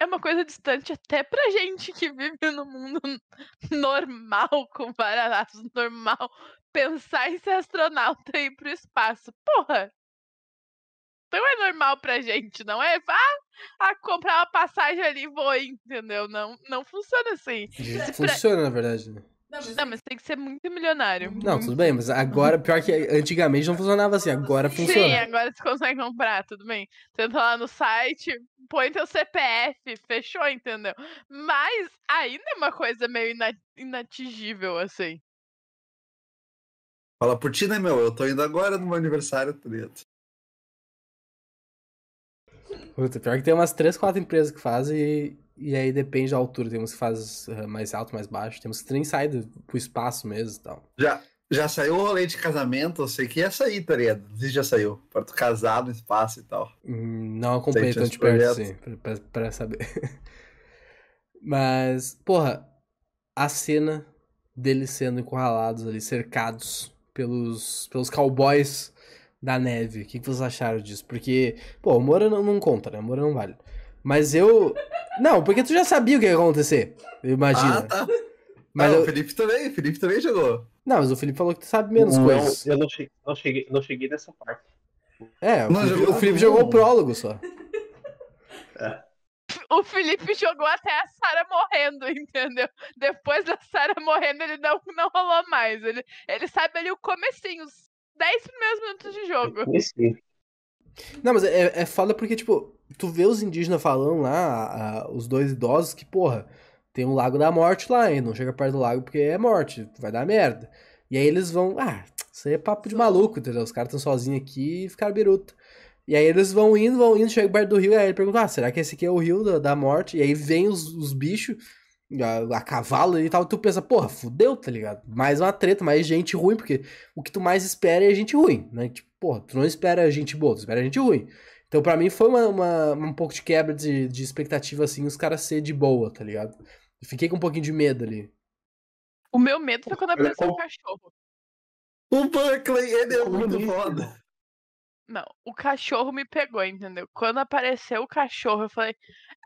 É uma coisa distante até pra gente que vive no mundo (laughs) normal, com várias normal, pensar em ser astronauta e ir pro espaço. Porra! Então é normal pra gente, não é? Vá a comprar uma passagem ali e voe, entendeu? Não, não funciona assim. Funciona, na verdade. Né? Não mas... não, mas tem que ser muito milionário. Não, tudo bem, mas agora, pior que antigamente não funcionava assim, agora funciona. Sim, agora você consegue comprar, tudo bem. Tenta lá no site, põe teu CPF, fechou, entendeu? Mas ainda é uma coisa meio inatingível, assim. Fala por ti, né, meu? Eu tô indo agora no meu aniversário, tá? Puta, pior que tem umas 3, 4 empresas que fazem e aí depende da altura. Tem que faz uh, mais alto, mais baixo. Temos que nem sai do, pro espaço mesmo e tal. Já, já saiu o rolê de casamento, eu sei que ia sair, tá ligado? Não sei se já saiu. Pra tu casar no espaço e tal. Hum, não acompanhei de perto, pra, pra, pra saber. (laughs) Mas, porra, a cena deles sendo encurralados ali, cercados pelos, pelos cowboys da neve. O que, que vocês acharam disso? Porque, pô, o Moura não, não conta, né? O Moura não vale. Mas eu. Não, porque tu já sabia o que ia acontecer. Eu imagino. Ah, tá. Mas eu... o Felipe também, o Felipe também jogou. Não, mas o Felipe falou que tu sabe menos não, coisas. Eu não cheguei, não, cheguei, não cheguei nessa parte. É, o, Felipe, jogou, o Felipe jogou o prólogo só. É. (laughs) O Felipe jogou até a Sara morrendo, entendeu? Depois da Sara morrendo, ele não, não rolou mais. Ele, ele sabe ali o comecinho, os 10 primeiros minutos de jogo. Não, mas é, é foda porque, tipo, tu vê os indígenas falando lá, a, os dois idosos, que, porra, tem um lago da morte lá, hein? Não chega perto do lago porque é morte, vai dar merda. E aí eles vão, ah, isso aí é papo de maluco, entendeu? Os caras estão sozinhos aqui e ficaram biruta. E aí eles vão indo, vão indo, chegam perto do rio, e aí ele pergunta, ah, será que esse aqui é o rio da, da morte? E aí vem os, os bichos, a, a, cavalo e tal, e tu pensa, porra, fudeu, tá ligado? Mais uma treta, mais gente ruim, porque o que tu mais espera é gente ruim, né? Tipo, porra, tu não espera gente boa, tu espera gente ruim. Então, para mim, foi uma, uma, um pouco de quebra de, de expectativa, assim, os caras ser de boa, tá ligado? Fiquei com um pouquinho de medo ali. O meu medo foi quando apareceu o cachorro. O Buckley, ele é muito foda. Não, o cachorro me pegou, entendeu? Quando apareceu o cachorro, eu falei,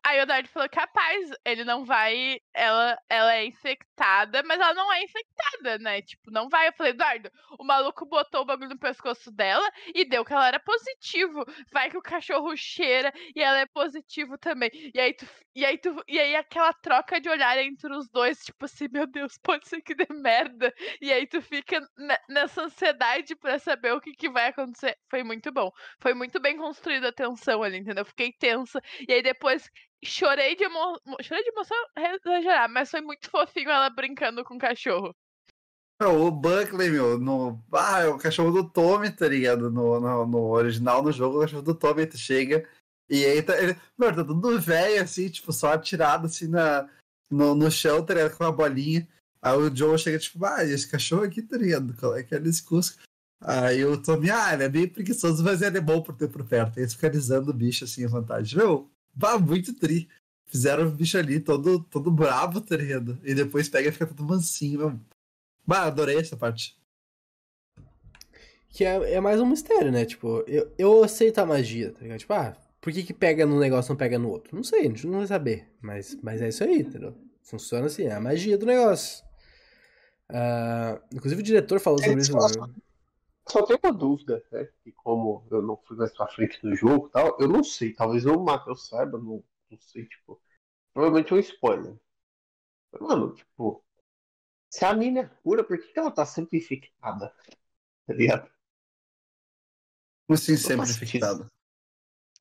Aí o Eduardo falou, capaz, ele não vai. Ela, ela é infectada, mas ela não é infectada, né? Tipo, não vai. Eu falei, Eduardo, o maluco botou o bagulho no pescoço dela e deu que ela era positivo. Vai que o cachorro cheira e ela é positivo também. E aí tu. E aí, tu, e aí aquela troca de olhar entre os dois, tipo assim, meu Deus, pode ser que dê merda. E aí tu fica nessa ansiedade para saber o que, que vai acontecer. Foi muito bom. Foi muito bem construída a tensão ali, entendeu? Fiquei tensa. E aí depois chorei de, chorei de emoção exagerar, mas foi muito (laughs) fofinho ela brincando com o cachorro. O Buckley, meu, no... ah, é o cachorro do Tommy, tá ligado? No, no, no original, no jogo, o cachorro do Tommy chega e aí tá, ele, meu, tá tudo velho, assim, tipo, só atirado assim na, no, no chão, tá ligado? Com uma bolinha. Aí o Joe chega, tipo, ah, esse cachorro aqui, tá ligado? Qual é que é esse? Aí o Tommy, ah, ele é bem preguiçoso, mas ele é bom por ter por perto. Aí eles ficam alisando o bicho assim à vontade. Meu, Bah, muito tri. Fizeram o bicho ali todo, todo bravo, tá ligado? E depois pega e fica todo mansinho. Meu. Bah, adorei essa parte. Que é, é mais um mistério, né? Tipo, eu, eu aceito a magia, tá ligado? Tipo, ah, por que que pega num negócio e não pega no outro? Não sei, a gente não vai saber. Mas, mas é isso aí, entendeu? Funciona assim, é a magia do negócio. Uh, inclusive o diretor falou é, sobre isso. Só tenho uma dúvida, né? E como eu não fui mais pra frente do jogo e tal, eu não sei, talvez o Matheus saiba, não, não sei, tipo. Provavelmente é um spoiler. Mano, tipo. Se a mina é pura, por que, que ela tá sempre infectada? Tá ligado? Como assim sempre infectada?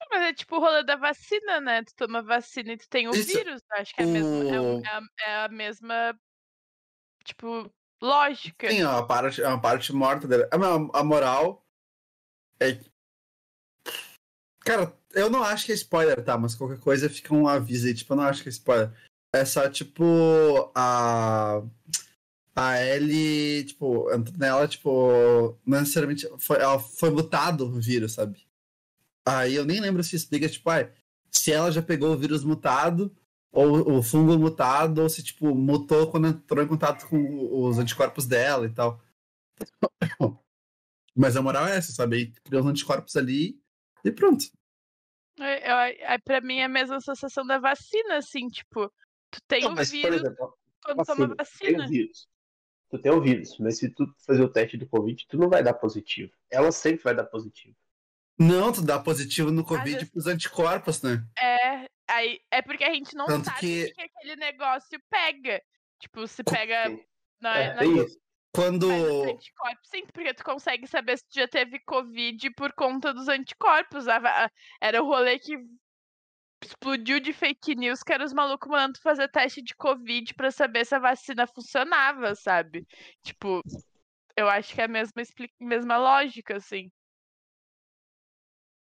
Mas é tipo o rolê da vacina, né? Tu toma vacina e tu tem o Isso. vírus. Acho que é a, mesma, é, é, é a mesma. Tipo, lógica. Sim, é uma parte, é uma parte morta dele. A, a moral é Cara, eu não acho que é spoiler, tá? Mas qualquer coisa fica um aviso aí. Tipo, eu não acho que é spoiler. É só, tipo, a. A Ellie, tipo, nela, tipo, não necessariamente. Foi, ela foi mutado o vírus, sabe? Aí eu nem lembro se explica, tipo, ah, se ela já pegou o vírus mutado, ou o fungo mutado, ou se, tipo, mutou quando entrou em contato com os anticorpos dela e tal. (coughs) Mas a moral é essa, sabe? Criou os anticorpos ali e pronto. É, é, é, pra mim é a mesma sensação da vacina, assim, tipo, tu tem não, o vírus exemplo, quando vacina, toma vacina. Tem o vírus. Tu tem o vírus, mas se tu fazer o teste do Covid, tu não vai dar positivo. Ela sempre vai dar positivo. Não, tu dá positivo no Covid vezes... pros anticorpos, né? É, aí, é porque a gente não Tanto sabe que... que aquele negócio pega. Tipo, se (laughs) pega. Na, é, na... Quando. Anticorpos, sim, porque tu consegue saber se tu já teve Covid por conta dos anticorpos. Era o rolê que explodiu de fake news, que era os malucos mandando fazer teste de Covid para saber se a vacina funcionava, sabe? Tipo, eu acho que é a mesma, mesma lógica, assim.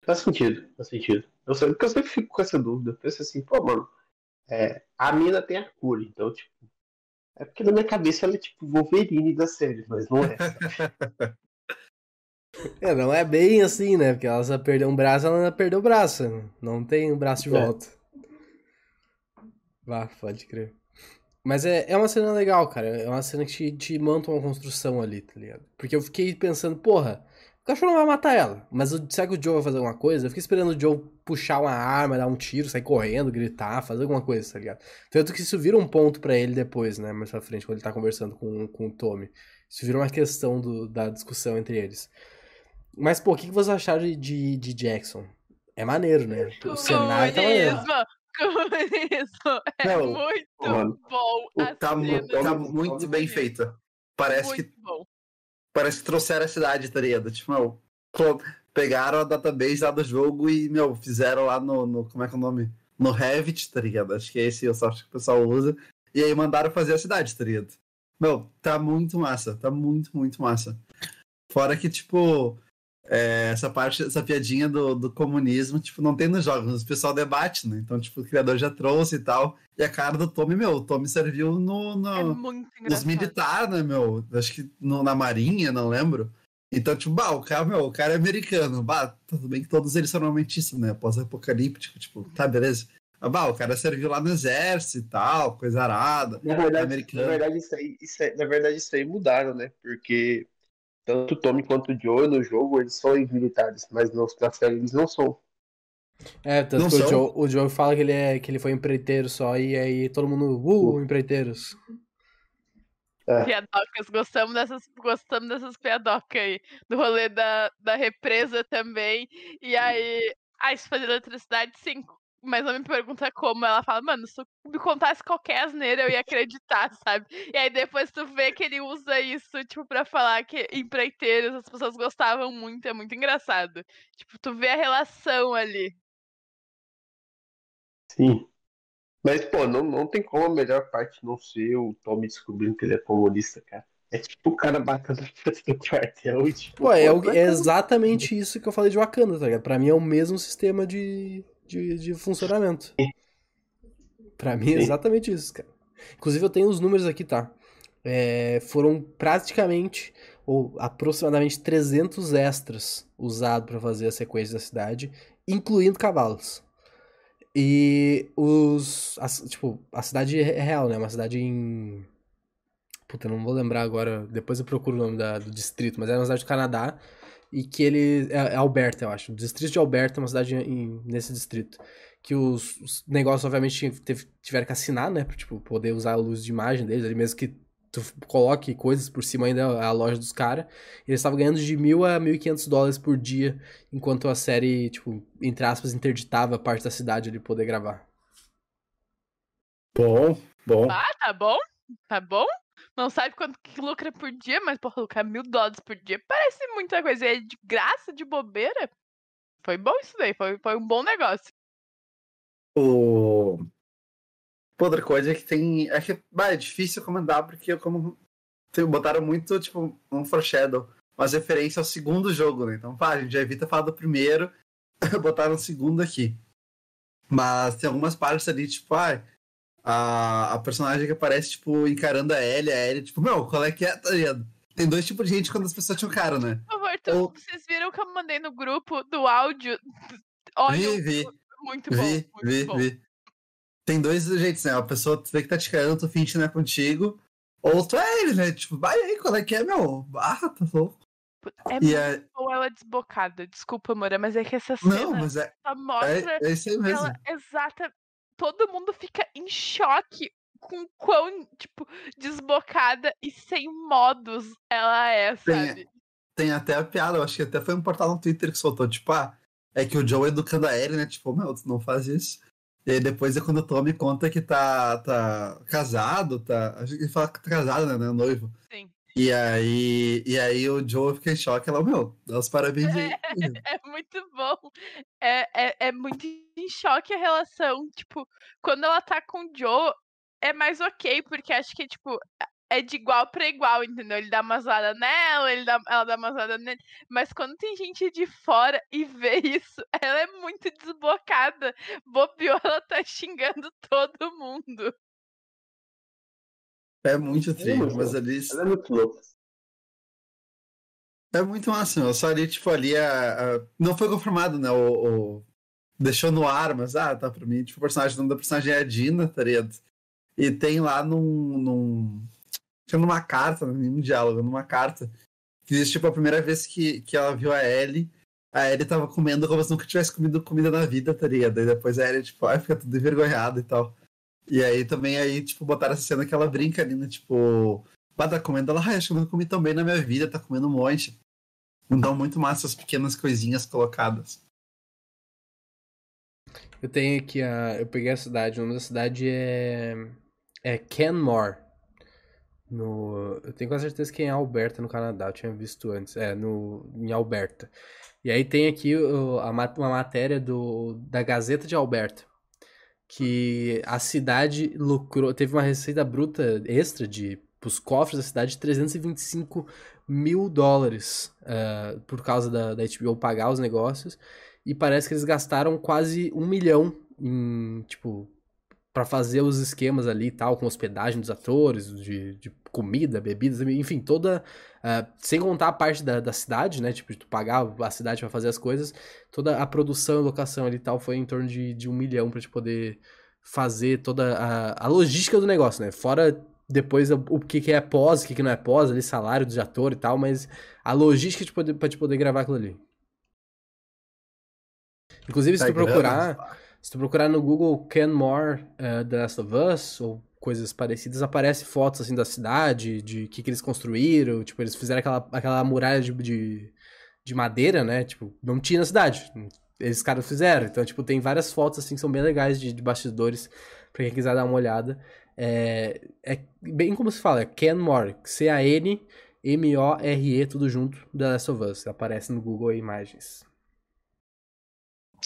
Faz sentido, faz sentido. Eu sempre, porque eu sempre fico com essa dúvida. Eu penso assim, pô, mano, é, a mina tem a cura, então, tipo. É porque na minha cabeça ela é tipo Wolverine da série, mas não é. (laughs) é, não é bem assim, né? Porque ela só perdeu um braço, ela perdeu o braço. Não tem um braço de é. volta. Vá, pode crer. Mas é, é uma cena legal, cara. É uma cena que te, te monta uma construção ali, tá ligado? Porque eu fiquei pensando, porra, cachorro não vai matar ela, mas será que o Joe vai fazer alguma coisa? Eu fiquei esperando o Joe puxar uma arma, dar um tiro, sair correndo, gritar, fazer alguma coisa, tá ligado? Tanto que isso vira um ponto para ele depois, né? Mais pra frente, quando ele tá conversando com, com o Tommy. Isso vira uma questão do, da discussão entre eles. Mas, pô, o que, que vocês acharam de, de, de Jackson? É maneiro, né? O cenário tá maneiro. Comunismo é não, muito mano, bom. Tá, tá muito bem feita. Parece muito que bom. Parece que trouxeram a cidade, tá ligado? Tipo, meu, pegaram a database lá do jogo e, meu, fizeram lá no, no como é que é o nome? No Revit, tá ligado? Acho que é esse o software que o pessoal usa. E aí mandaram fazer a cidade, tá ligado? Meu, tá muito massa, tá muito, muito massa. Fora que, tipo, é, essa parte, essa piadinha do, do comunismo, tipo, não tem nos jogos, o pessoal debate, né? Então, tipo, o criador já trouxe e tal. E a cara do Tommy, meu, o Tommy serviu no, no é nos militares, né, meu? Acho que no, na marinha, não lembro. Então, tipo, bah, o cara, meu, o cara é americano. Bah, tudo bem que todos eles são armamentistas, né? Pós-apocalíptico, tipo, tá, beleza. Bah, o cara serviu lá no exército e tal, coisa arada. Na verdade, americano. na verdade, isso aí, isso aí, na verdade, isso aí mudaram, né? Porque tanto o Tommy quanto o Joe no jogo, eles são militares, mas na série eles não são. É, tanto não que o Joe, o Joe, fala que ele, é, que ele foi empreiteiro só, e aí todo mundo, uh, empreiteiros. É. Piadocas, gostamos dessas, gostamos dessas piadocas aí. Do rolê da, da represa também. E aí, ah, isso fazer eletricidade, sim, mas não me pergunta como. Ela fala, mano, se tu me contasse qualquer asneira, eu ia acreditar, sabe? E aí depois tu vê que ele usa isso, tipo, pra falar que empreiteiros as pessoas gostavam muito, é muito engraçado. Tipo, tu vê a relação ali. Sim. Mas, pô, não, não tem como a melhor parte não ser o Tommy descobrindo que ele é comunista, cara. É tipo o cara batendo na frente do quartel. Tipo, pô, é, é exatamente isso que eu falei de Wakanda, tá ligado? Pra mim é o mesmo sistema de, de, de funcionamento. Para mim é exatamente isso, cara. Inclusive eu tenho os números aqui, tá? É, foram praticamente ou aproximadamente 300 extras usados para fazer a sequência da cidade, incluindo cavalos. E os. A, tipo, a cidade é real, né? Uma cidade em. Puta, não vou lembrar agora. Depois eu procuro o nome da, do distrito, mas é uma cidade do Canadá e que ele. É, é Alberta, eu acho. O distrito de Alberta é uma cidade em, nesse distrito. Que os, os negócios, obviamente, teve, tiveram que assinar, né? Pra tipo, poder usar a luz de imagem deles, ali mesmo que tu coloque coisas por cima ainda a loja dos caras. Eles estavam ganhando de mil a mil e quinhentos dólares por dia, enquanto a série, tipo, entre aspas, interditava parte da cidade ali poder gravar. Bom, bom. Ah, tá bom, tá bom não sabe quanto que lucra por dia, mas, porra, lucrar mil dólares por dia parece muita coisa. E é de graça, de bobeira. Foi bom isso daí, foi, foi um bom negócio. O. Outra coisa é que tem. É que bah, é difícil comentar, porque como botaram muito, tipo, um foreshadow, umas referências ao segundo jogo, né? Então, pá, a gente já evita falar do primeiro, (laughs) botaram um segundo aqui. Mas tem algumas partes ali, tipo, ah, a, a personagem que aparece, tipo, encarando a Ellie, a Ellie, tipo, meu, qual é que é, tá ligado? Tem dois tipos de gente quando as pessoas te encaram, né? Por favor, então, Ou... vocês viram que eu mandei no grupo do áudio? Olha, vi, vi. muito bom. Vi, muito vi, bom. vi. Tem dois jeitos, né? A pessoa vê que tá te encarando, tu finge que não é contigo. Ou tu é ele, né? Tipo, vai aí, qual é que é, meu? Barra, tá louco. É e muito é... bom ela desbocada. Desculpa, Mora, mas é que essa cena não, mas é... só mostra é, é isso aí mesmo. ela exata. Todo mundo fica em choque com quão, tipo, desbocada e sem modos ela é, sabe? Tem, tem até a piada, eu acho que até foi um portal no Twitter que soltou, tipo, ah, é que o Joe educando a Ellie, né? Tipo, meu, tu não faz isso. E aí depois é quando o Tommy conta que tá, tá casado, tá. A gente fala que tá casado, né? né noivo. Sim. E aí, e aí o Joe fica em choque, ela, meu, dá os parabéns aí. É, (laughs) é muito bom. É, é, é muito em choque a relação. Tipo, quando ela tá com o Joe, é mais ok, porque acho que, tipo, é de igual para igual, entendeu? Ele dá uma zoada nela, ele dá, ela dá uma zoada nele. Mas quando tem gente de fora e vê (laughs) isso, ela é muito desbocada. Bobeou, ela tá xingando todo mundo. É muito triste, mas ali. Ela é muito louca. É muito massa, Só ali, tipo, ali a, a... não foi confirmado, né? O, o, Deixou no ar, mas ah, tá pra mim. Tipo, o personagem, o nome da personagem é a Dina, tá ligado? E tem lá num. num... Tinha numa carta, num diálogo, numa carta. Que diz, tipo, a primeira vez que, que ela viu a Ellie, a Ellie tava comendo como se nunca tivesse comido comida na vida, tá ligado? E depois a Ellie, tipo, ai, fica tudo envergonhada e tal. E aí também aí, tipo, botaram essa cena que ela brinca ali, né? Tipo, ah, tá comendo ela, ai, acho que eu comi tão bem na minha vida, tá comendo um monte. Então, muito massa as pequenas coisinhas colocadas. Eu tenho aqui a. Eu peguei a cidade. O nome da cidade é. É Canmore. No, eu tenho quase certeza que é em Alberta, no Canadá. Eu tinha visto antes. É, no, em Alberta. E aí tem aqui a, uma matéria do, da Gazeta de Alberta que a cidade lucrou, teve uma receita bruta extra de os cofres da cidade de 325 mil dólares uh, por causa da, da HBO pagar os negócios. E parece que eles gastaram quase um milhão em tipo para fazer os esquemas ali e tal, com hospedagem dos atores, de, de comida, bebidas, enfim, toda. Uh, sem contar a parte da, da cidade, né? Tipo, de tu pagar a cidade para fazer as coisas, toda a produção e locação ali e tal foi em torno de, de um milhão pra te poder fazer toda a, a logística do negócio, né? Fora depois o, o que, que é pós, o que, que não é pós, ali, salário de ator e tal, mas a logística pra te poder gravar aquilo ali. Inclusive, se tá tu procurar se tu procurar no Google Ken More uh, The Last of Us ou coisas parecidas, aparece fotos assim da cidade, de o que, que eles construíram, tipo, eles fizeram aquela, aquela muralha de, de, de madeira, né? Tipo, não tinha na cidade. Eles caras fizeram. Então, tipo, tem várias fotos assim que são bem legais de, de bastidores pra quem quiser dar uma olhada. É, é bem como se fala, é Ken More, C-A-N M-O-R-E, tudo junto, The Last of Us. Aparece no Google Imagens.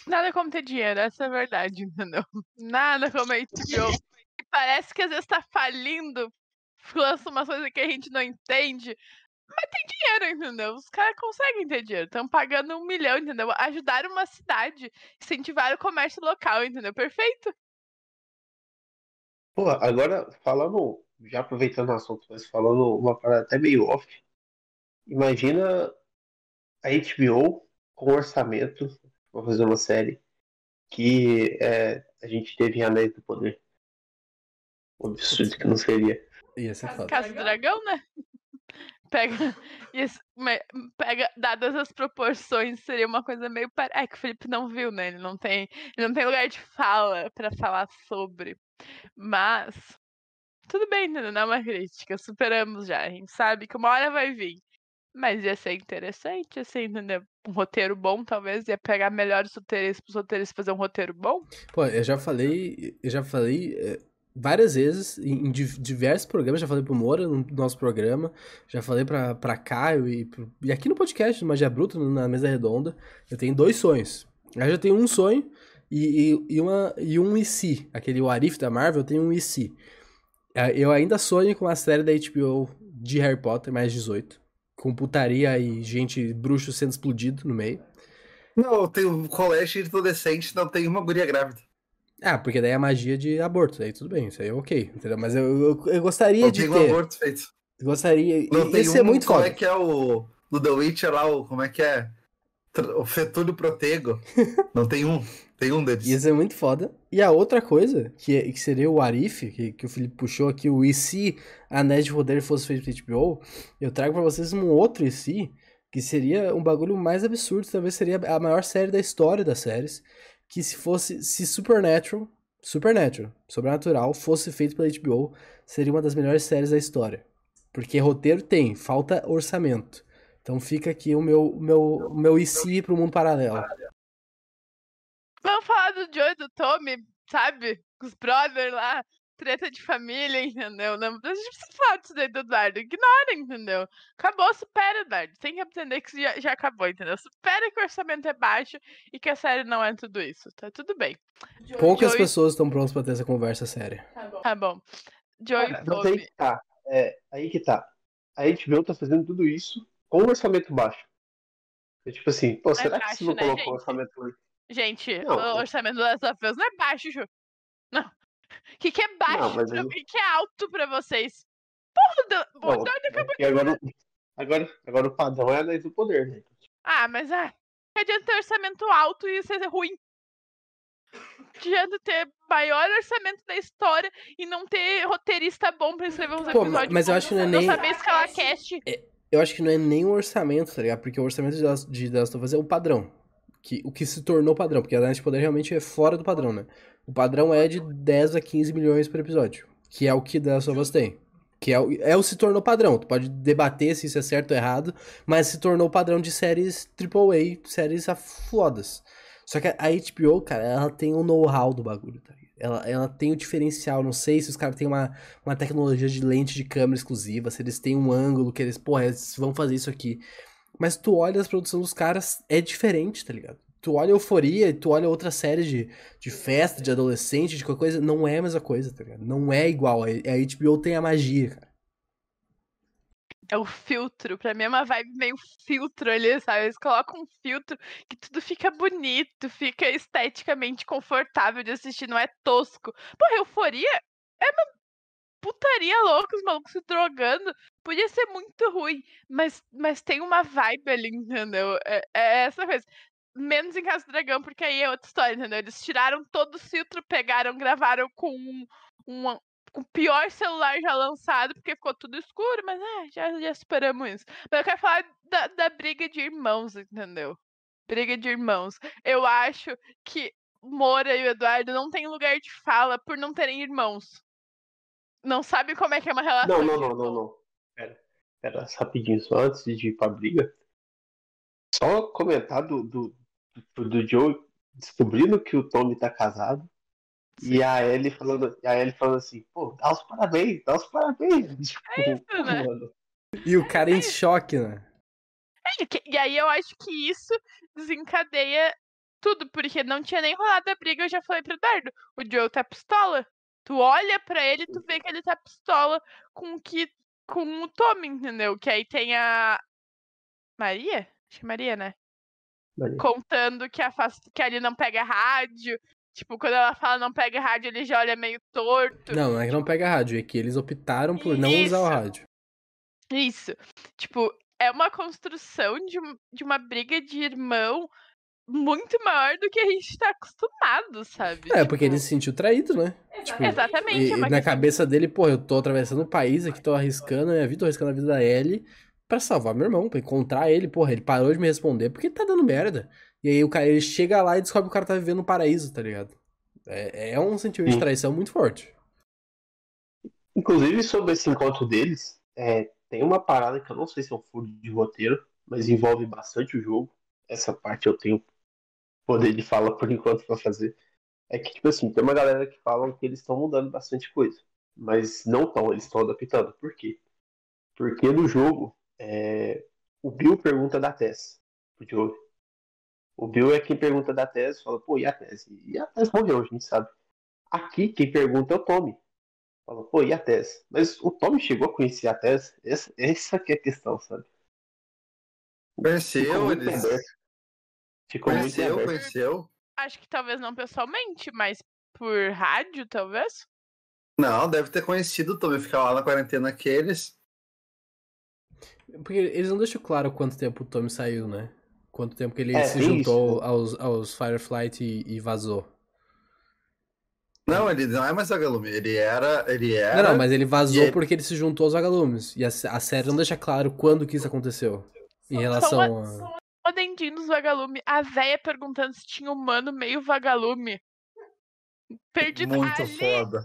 Nada como ter dinheiro, essa é a verdade, entendeu? Nada como a HBO. Parece que às vezes tá falindo, lança umas coisas que a gente não entende, mas tem dinheiro, entendeu? Os caras conseguem ter dinheiro, estão pagando um milhão, entendeu? Ajudaram uma cidade, incentivaram o comércio local, entendeu? Perfeito. Pô, agora falando, já aproveitando o assunto, mas falando uma parada até meio off, imagina a HBO com orçamento Vou fazer uma série que é, a gente teve em Anéis do Poder. O absurdo que não seria. Ia ser foda. Casa do Dragão, né? (laughs) Pega, isso, pega, dadas as proporções, seria uma coisa meio. É que o Felipe não viu, né? Ele não tem, ele não tem lugar de fala para falar sobre. Mas tudo bem, entendeu? Não é uma crítica. Superamos já. A gente sabe que uma hora vai vir. Mas ia ser interessante, assim, entendeu? Um roteiro bom, talvez, ia pegar melhores roteiristas pros roteiristas fazer um roteiro bom. Pô, eu já falei, eu já falei é, várias vezes, em, diversos programas, já falei pro Moura no nosso programa, já falei pra, pra Caio e, pro, e aqui no podcast, no Magia Bruta, na mesa redonda, eu tenho dois sonhos. Eu já tenho um sonho e, e, e, uma, e um e se. Aquele Arif da Marvel, eu tenho um e se. É, eu ainda sonho com a série da HBO de Harry Potter, mais 18 com putaria e gente, bruxo sendo explodido no meio. Não, tem um colégio adolescente, não tem uma guria grávida. Ah, porque daí é magia de aborto, aí tudo bem, isso aí é ok, entendeu? Mas eu, eu, eu gostaria não de tem ter. um aborto feito. Gostaria. Não tem Isso um, é muito como foda. é que é o. No The Witcher lá, o, como é que é? O Fetúlio Protego. Não tem um. Tem um deles. Isso é muito foda. E a outra coisa, que, é- que seria o Arif, que, que o Felipe puxou aqui, o e se Anéis de Poder fosse feito pela HBO, eu trago pra vocês um outro e se, que seria um bagulho mais absurdo, talvez seria a maior série da história das séries, que se fosse, se Supernatural, Supernatural, Sobrenatural, fosse feito pela HBO, seria uma das melhores séries da história. Porque roteiro tem, falta orçamento. Então fica aqui o meu, o meu, o meu se pro mundo paralelo. Vamos falar do Joe e do Tommy, sabe? Com os brothers lá, treta de família, entendeu? Não, a gente precisa falar disso daí do Eduardo. Ignora, entendeu? Acabou, supera, Eduardo. Tem que entender que isso já, já acabou, entendeu? Supera que o orçamento é baixo e que a série não é tudo isso. Tá tudo bem. Poucas Joey- pessoas estão prontas pra ter essa conversa séria. Tá bom. Joe e Cara, mas aí Tommy. que tá. É, aí que tá. A HBO tá fazendo tudo isso com orçamento baixo. É tipo assim, pô, será que baixo, você não né, colocou gente? orçamento aí? Gente, Não. o orçamento do Last of Us não é baixo, Ju. Não. O que, que é baixo? mas pra- aí- O que, que é alto pra vocês? Porra, do... o Não, acabou porque agora, agora, agora o padrão é Anéis do Poder, né? Ah, mas ah, não adianta ter orçamento alto e ser ruim. Não adianta ter maior orçamento da história e não ter roteirista bom pra escrever uns Pô, episódios. mas eu acho que não é não nem- saber escalar cast. Eu acho que não é nem o orçamento, tá ligado? Porque o orçamento de The Last- of Us é o padrão. Que, o que se tornou padrão, porque a Anéis de Poder realmente é fora do padrão, né? O padrão é de 10 a 15 milhões por episódio. Que é o que The Last of Us tem. Que é o, é o se tornou padrão. Tu pode debater se isso é certo ou errado, mas se tornou padrão de séries AAA, séries fodas. Só que a HBO, cara, ela tem o know-how do bagulho, tá ligado? Ela, ela tem o diferencial. Não sei se os caras têm uma, uma tecnologia de lente de câmera exclusiva, se eles têm um ângulo que eles, porra, eles vão fazer isso aqui. Mas tu olha as produções dos caras, é diferente, tá ligado? Tu olha Euforia, tu olha outra série de, de festa, de adolescente, de qualquer coisa, não é a mesma coisa, tá ligado? Não é igual. A HBO tem a magia, cara. É o filtro. Pra mim é uma vibe meio filtro ali, sabe? Eles colocam um filtro que tudo fica bonito, fica esteticamente confortável de assistir, não é tosco. Porra, Euforia é uma putaria louca, os malucos se drogando. Podia ser muito ruim, mas, mas tem uma vibe ali, entendeu? É, é essa coisa. Menos em Casa do Dragão, porque aí é outra história, entendeu? Eles tiraram todo o filtro, pegaram, gravaram com um, um, com o pior celular já lançado, porque ficou tudo escuro, mas ah, já, já superamos isso. Mas eu quero falar da, da briga de irmãos, entendeu? Briga de irmãos. Eu acho que Moura e o Eduardo não têm lugar de fala por não terem irmãos. Não sabe como é que é uma relação. Não, não, não, não, não. Pera, pera, rapidinho, só antes de ir pra briga. Só comentar do, do, do, do Joe descobrindo que o Tommy tá casado. E a Ellie falando, e a Ellie falando assim, pô, dá os parabéns, dá os parabéns. (laughs) Tipo, É isso, né? mano. E o cara em choque, né? É, E aí eu acho que isso desencadeia tudo, porque não tinha nem rolado a briga, eu já falei pro Eduardo. O Joe tá pistola. Tu olha pra ele e tu vê que ele tá pistola com o que. com o Tommy, entendeu? Que aí tem a. Maria? Acho que é Maria, né? Maria. Contando que a, que ali não pega rádio. Tipo, quando ela fala não pega rádio, ele já olha meio torto. Não, não é que não pega rádio, é que eles optaram por não usar o Isso. rádio. Isso. Tipo, é uma construção de, de uma briga de irmão muito maior do que a gente tá acostumado, sabe? É, porque Tipo, ele se sentiu traído, né? Tipo, Exatamente. E, é na cabeça dele, pô, eu tô atravessando o país aqui, tô arriscando a minha vida, tô arriscando a vida da Ellie pra salvar meu irmão, pra encontrar ele. Porra, ele parou de me responder porque tá dando merda. E aí o cara, ele chega lá e descobre que o cara tá vivendo no paraíso, tá ligado? É, é um sentimento de Sim. traição muito forte. Inclusive, sobre esse encontro deles, é, tem uma parada que eu não sei se é um furo de roteiro, mas envolve bastante o jogo. Essa parte eu tenho poder de fala por (laughs) enquanto pra fazer. É que, tipo assim, tem uma galera que falam que eles estão mudando bastante coisa. Mas não estão, eles estão adaptando. Por quê? Porque no jogo, é, o Bill pergunta da Tess pro Joey. O Bill é quem pergunta da Tess, fala, pô, e a Tess? E a Tess morreu, a gente sabe. Aqui, quem pergunta é o Tommy. Fala, pô, e a Tess? Mas o Tommy chegou a conhecer a Tess? Essa, essa que é a questão, sabe? Conheceu, muito eles. Ficou muito Conheceu, aberto. conheceu. Acho que talvez não pessoalmente, mas por rádio, talvez. Não, deve ter conhecido também. Ficar lá na quarentena aqueles. Porque eles não deixam claro quanto tempo o Tommy saiu, né? Quanto tempo que ele É, se juntou isso, né? aos, aos Fireflight e, e vazou. Não, ele não é mais vagalume. Ele era. Ele era. Não, não, mas ele vazou ele- porque ele se juntou aos vagalumes. E a, a série não deixa claro quando que isso aconteceu. Em relação Só a. uma- Um adendinho dos vagalume. A véia perguntando se tinha humano meio vagalume. Perdi Muito ali, foda.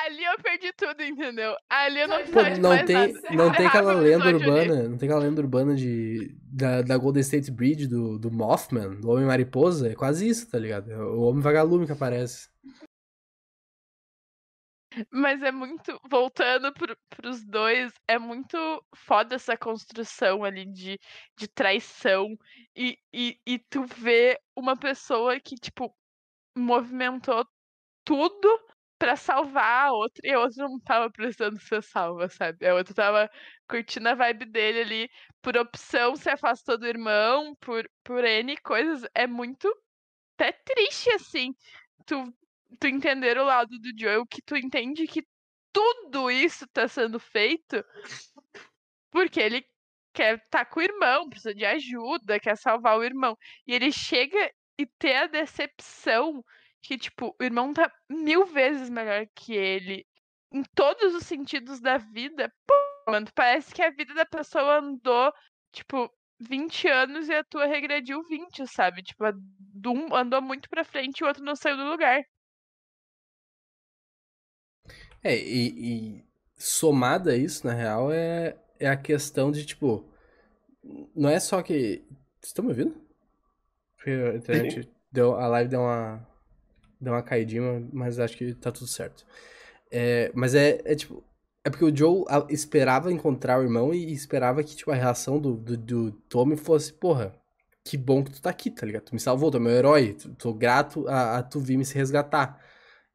Ali eu perdi tudo, entendeu? Ali eu não Pô, precisava de não mais tem, nada. não tem aquela (laughs) lenda ali. urbana, não tem aquela lenda urbana de da, da Golden State Bridge do, do Mothman, do Homem Mariposa, é quase isso, tá ligado? É o Homem Vagalume que aparece. Mas é muito. Voltando pro, pros dois, é muito foda essa construção ali de, de traição. E, e, e tu vê uma pessoa que, tipo, movimentou tudo pra salvar a outra e a outra não tava precisando ser salva, sabe? A outra tava curtindo a vibe dele ali, por opção se afastou do irmão, por, por N coisas. É muito até triste, assim. Tu, tu entender o lado do Joel, que tu entende que tudo isso tá sendo feito porque ele quer tá com o irmão, precisa de ajuda, quer salvar o irmão. E ele chega e ter a decepção que, tipo, o irmão tá mil vezes melhor que ele em todos os sentidos da vida. Pô, mano, parece que a vida da pessoa andou, tipo, 20 anos e a tua regrediu 20, sabe? Tipo, um andou muito pra frente e o outro não saiu do lugar. É, e, e somada a isso, na real, é, é a questão de, tipo, não é só que. Vocês estão me ouvindo? Porque a internet deu, a live deu uma, deu uma caidinha, mas acho que tá tudo certo. É, mas é, é tipo. É porque o Joe esperava encontrar o irmão e esperava que, tipo, a reação do, do, do Tommy fosse, porra, que bom que tu tá aqui, tá ligado? Tu me salvou, tu é meu herói, tu- tô grato a, a tu vir me se resgatar.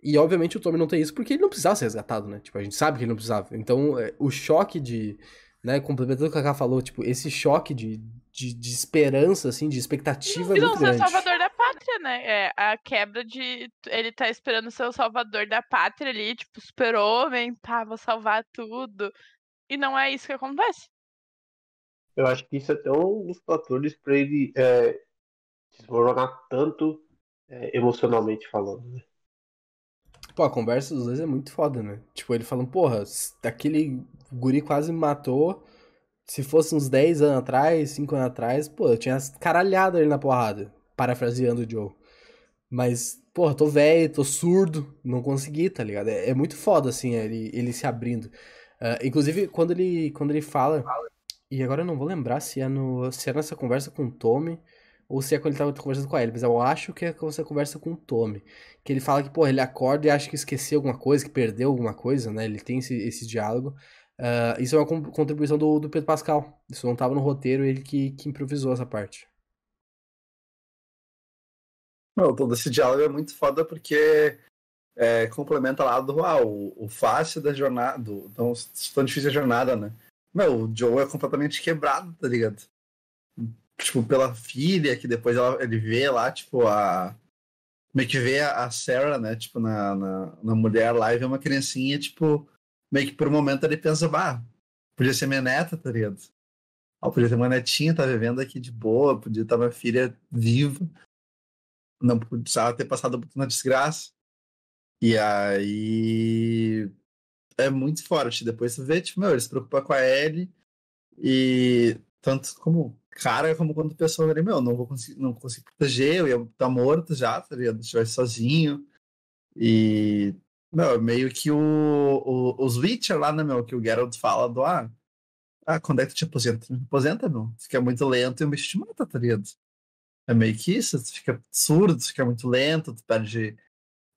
E obviamente o Tommy não tem isso porque ele não precisava ser resgatado, né? Tipo, a gente sabe que ele não precisava. Então, é, o choque de, né, complementando o que a Kaká falou, tipo, esse choque de, de, de esperança, assim, de expectativa é E não muito ser o grande. salvador da pátria, né? É a quebra de. Ele tá esperando ser o salvador da pátria ali, tipo, super-homem, pá, vou salvar tudo. E não é isso que acontece. Eu acho que isso é até um dos fatores pra ele é, se desmoronar tanto é, emocionalmente falando. né? Pô, a conversa dos dois é muito foda, né? Tipo, ele falando, porra, aquele guri quase me matou. Se fosse uns 10 anos atrás, 5 anos atrás, pô, eu tinha caralhado ele na porrada. Parafraseando o Joe. Mas, porra, tô velho, tô surdo, não consegui, tá ligado? É, é muito foda, assim, ele, ele se abrindo. Ah, inclusive, quando ele, quando ele fala. E agora eu não vou lembrar se é, no, se é nessa conversa com o Tommy ou se é quando ele tava conversando com a Ellie, mas eu acho que é quando você conversa com o Tommy. Que ele fala que, porra, ele acorda e acha que esqueceu alguma coisa, que perdeu alguma coisa, né? Ele tem esse, esse diálogo. Ah, isso é uma con- contribuição do, do Pedro Pascal. Isso não tava no roteiro, ele que, que improvisou essa parte. Não, todo esse diálogo é muito foda porque é, complementa lá do ah, o, o fácil da jornada, do, tão, tão difícil a jornada, né? Meu, o Joe é completamente quebrado, tá ligado? Tipo, pela filha, que depois ela, ele vê lá, tipo, a. Meio que vê a a Sarah, né? Tipo, na, na, na mulher lá e vê uma criancinha, tipo, meio que por um momento ele pensa, bah, podia ser minha neta, tá ligado? Ah, podia ter uma netinha, tá vivendo aqui de boa, podia estar minha filha viva não precisava ter passado por uma desgraça. E aí é muito forte. Depois você vê, tipo, meu, ele se preocupa com a Ellie e tanto como cara como quanto pessoa ali, meu, não vou conseguir, não consigo proteger, eu ia estar morto já, tá ligado? Se estivesse sozinho. E, meu, meio que o, o, os Witcher lá, né, meu, que o Geralt fala do ah, ah, quando é que tu te aposenta? Me aposenta, meu. Fica muito lento e o bicho te mata, tá ligado? É meio que isso, tu fica surdo, tu fica muito lento, tu perde,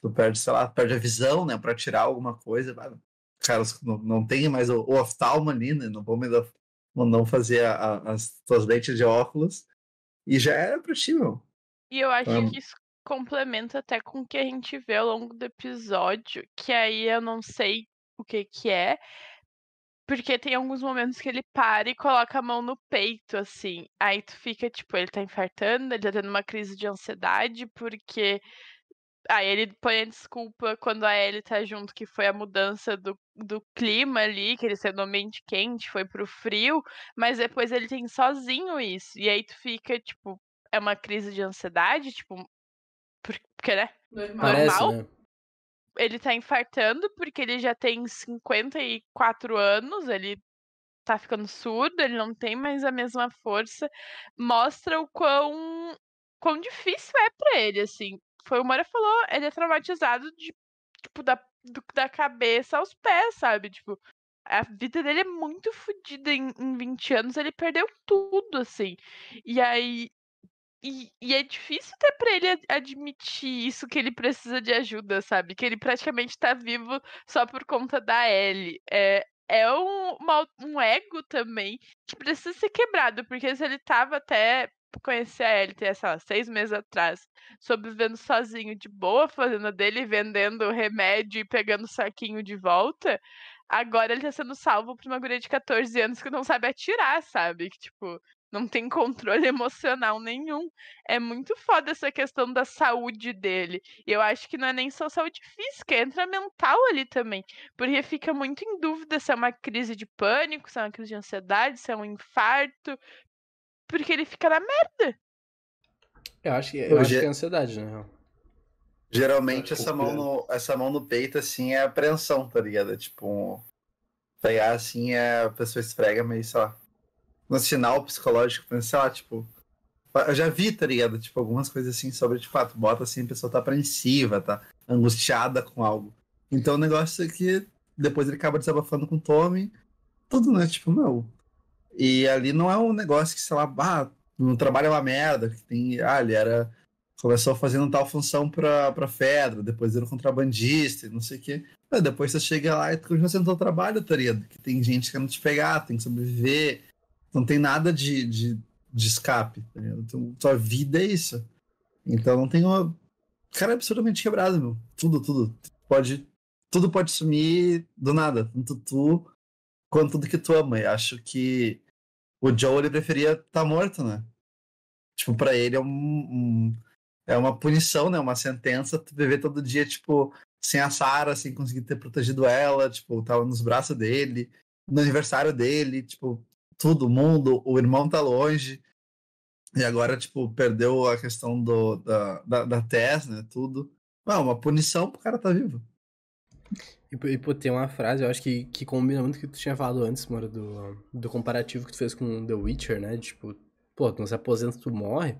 tu perde, sei lá, perde a visão, né, pra tirar alguma coisa. Cara, não, não tem mais o, o oftalmo ali, né, não vão me dar- não fazer a- a- as tuas lentes de óculos. E já era pra ti, meu. E eu acho Amo. que isso complementa até com o que a gente vê ao longo do episódio, que aí eu não sei o que que é. Porque tem alguns momentos que ele para e coloca a mão no peito, assim. Aí tu fica, tipo, ele tá infartando, ele tá tendo uma crise de ansiedade, porque. Aí ele põe a desculpa quando a Ellie tá junto, que foi a mudança do, do clima ali, que ele saiu do ambiente quente, foi pro frio, mas depois ele tem sozinho isso. E aí tu fica, tipo, é uma crise de ansiedade, tipo, porque, né? Normal. Parece, né? Ele tá infartando porque ele já tem 54 anos, ele tá ficando surdo, ele não tem mais a mesma força. Mostra o quão, quão difícil é para ele, assim. Foi o Mora falou, ele é traumatizado de, tipo, da, do, da cabeça aos pés, sabe? Tipo, a vida dele é muito fodida em, em 20 anos, ele perdeu tudo, assim. E aí, e, e, é difícil até pra ele admitir isso, que ele precisa de ajuda, sabe? Que ele praticamente tá vivo só por conta da Ellie. É, é um, uma, um ego também que precisa ser quebrado, porque se ele tava até conhecer a Ellie, sei lá, seis meses atrás, sobrevivendo sozinho, de boa, fazendo dele, vendendo remédio e pegando saquinho de volta, agora ele tá sendo salvo por uma guria de 14 anos que não sabe atirar, sabe? Que, tipo, não tem controle (laughs) emocional nenhum. É muito foda essa questão da saúde dele. E eu acho que não é nem só saúde física, entra mental ali também. Porque fica muito em dúvida se é uma crise de pânico, se é uma crise de ansiedade, se é um infarto. Porque ele fica na merda. Eu acho que, eu acho que é ansiedade, né? Geralmente essa mão, no, essa mão no peito, assim, é apreensão, tá ligado? É tipo, pegar assim, é, a pessoa esfrega meio, sei lá, no sinal psicológico, lá, tipo. Eu já vi, tá ligado? Tipo, algumas coisas assim sobre, de fato, bota assim, a pessoa tá apreensiva, tá angustiada com algo. Então o negócio é que depois ele acaba desabafando com o Tommy, tudo, né? Tipo, não. E ali não é um negócio que, sei lá, ah, no trabalho é uma merda, que tem. Ah, ele era. Começou fazendo tal função pra, pra Fedra, depois era um contrabandista, não sei o quê. Mas depois você chega lá e continua sendo teu trabalho, tá ligado? Que tem gente querendo te pegar, tem que sobreviver não tem nada de, de, de escape. Tá então, tua vida é isso. Então não tem uma. Cara, é absurdamente quebrado, meu. Tudo, tudo. Pode. Tudo pode sumir do nada. Tanto tu quanto tudo que tu ama. E acho que o Joe ele preferia estar tá morto, né? Tipo, pra ele é um, um, é uma punição, né? Uma sentença tu viver todo dia, tipo, sem a Sarah, sem conseguir ter protegido ela, tipo, tava nos braços dele, no aniversário dele, tipo, tudo, mundo, o irmão tá longe. E agora, tipo, perdeu a questão do, da, da, da Tess, né? Tudo. Ah, uma punição pro cara tá vivo. E, e pô, tem uma frase, eu acho que, que combina muito com o que tu tinha falado antes, mano, do, do comparativo que tu fez com The Witcher, né? Tipo, pô, tu não se aposenta, tu morre.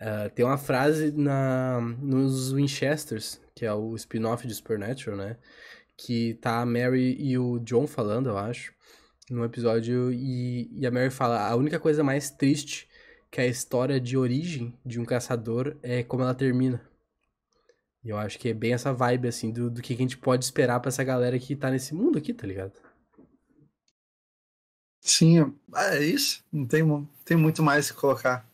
Uh, tem uma frase na, nos Winchesters, que é o spin-off de Supernatural, né? Que tá a Mary e o John falando, eu acho num episódio e, e a Mary fala: a única coisa mais triste que a história de origem de um caçador é como ela termina. E eu acho que é bem essa vibe, assim, do, do que a gente pode esperar pra essa galera que tá nesse mundo aqui, tá ligado? Sim, é, é isso. Não tem, tem muito mais que colocar.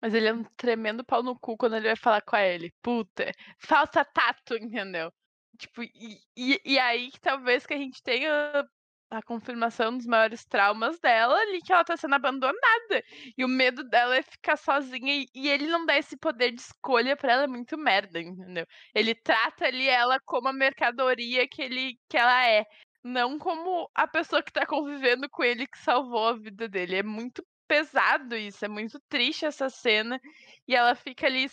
Mas ele é um tremendo pau no cu quando ele vai falar com a Ellie. Puta, falta tato, entendeu? Tipo, e, e, aí que talvez que a gente tenha a confirmação dos maiores traumas dela ali, que ela tá sendo abandonada. E o medo dela é ficar sozinha e, e ele não dá esse poder de escolha para ela é muito merda, entendeu? Ele trata ali ela como a mercadoria que, ele, que ela é. Não como a pessoa que tá convivendo com ele que salvou a vida dele. É muito pesado isso, é muito triste essa cena. E ela fica ali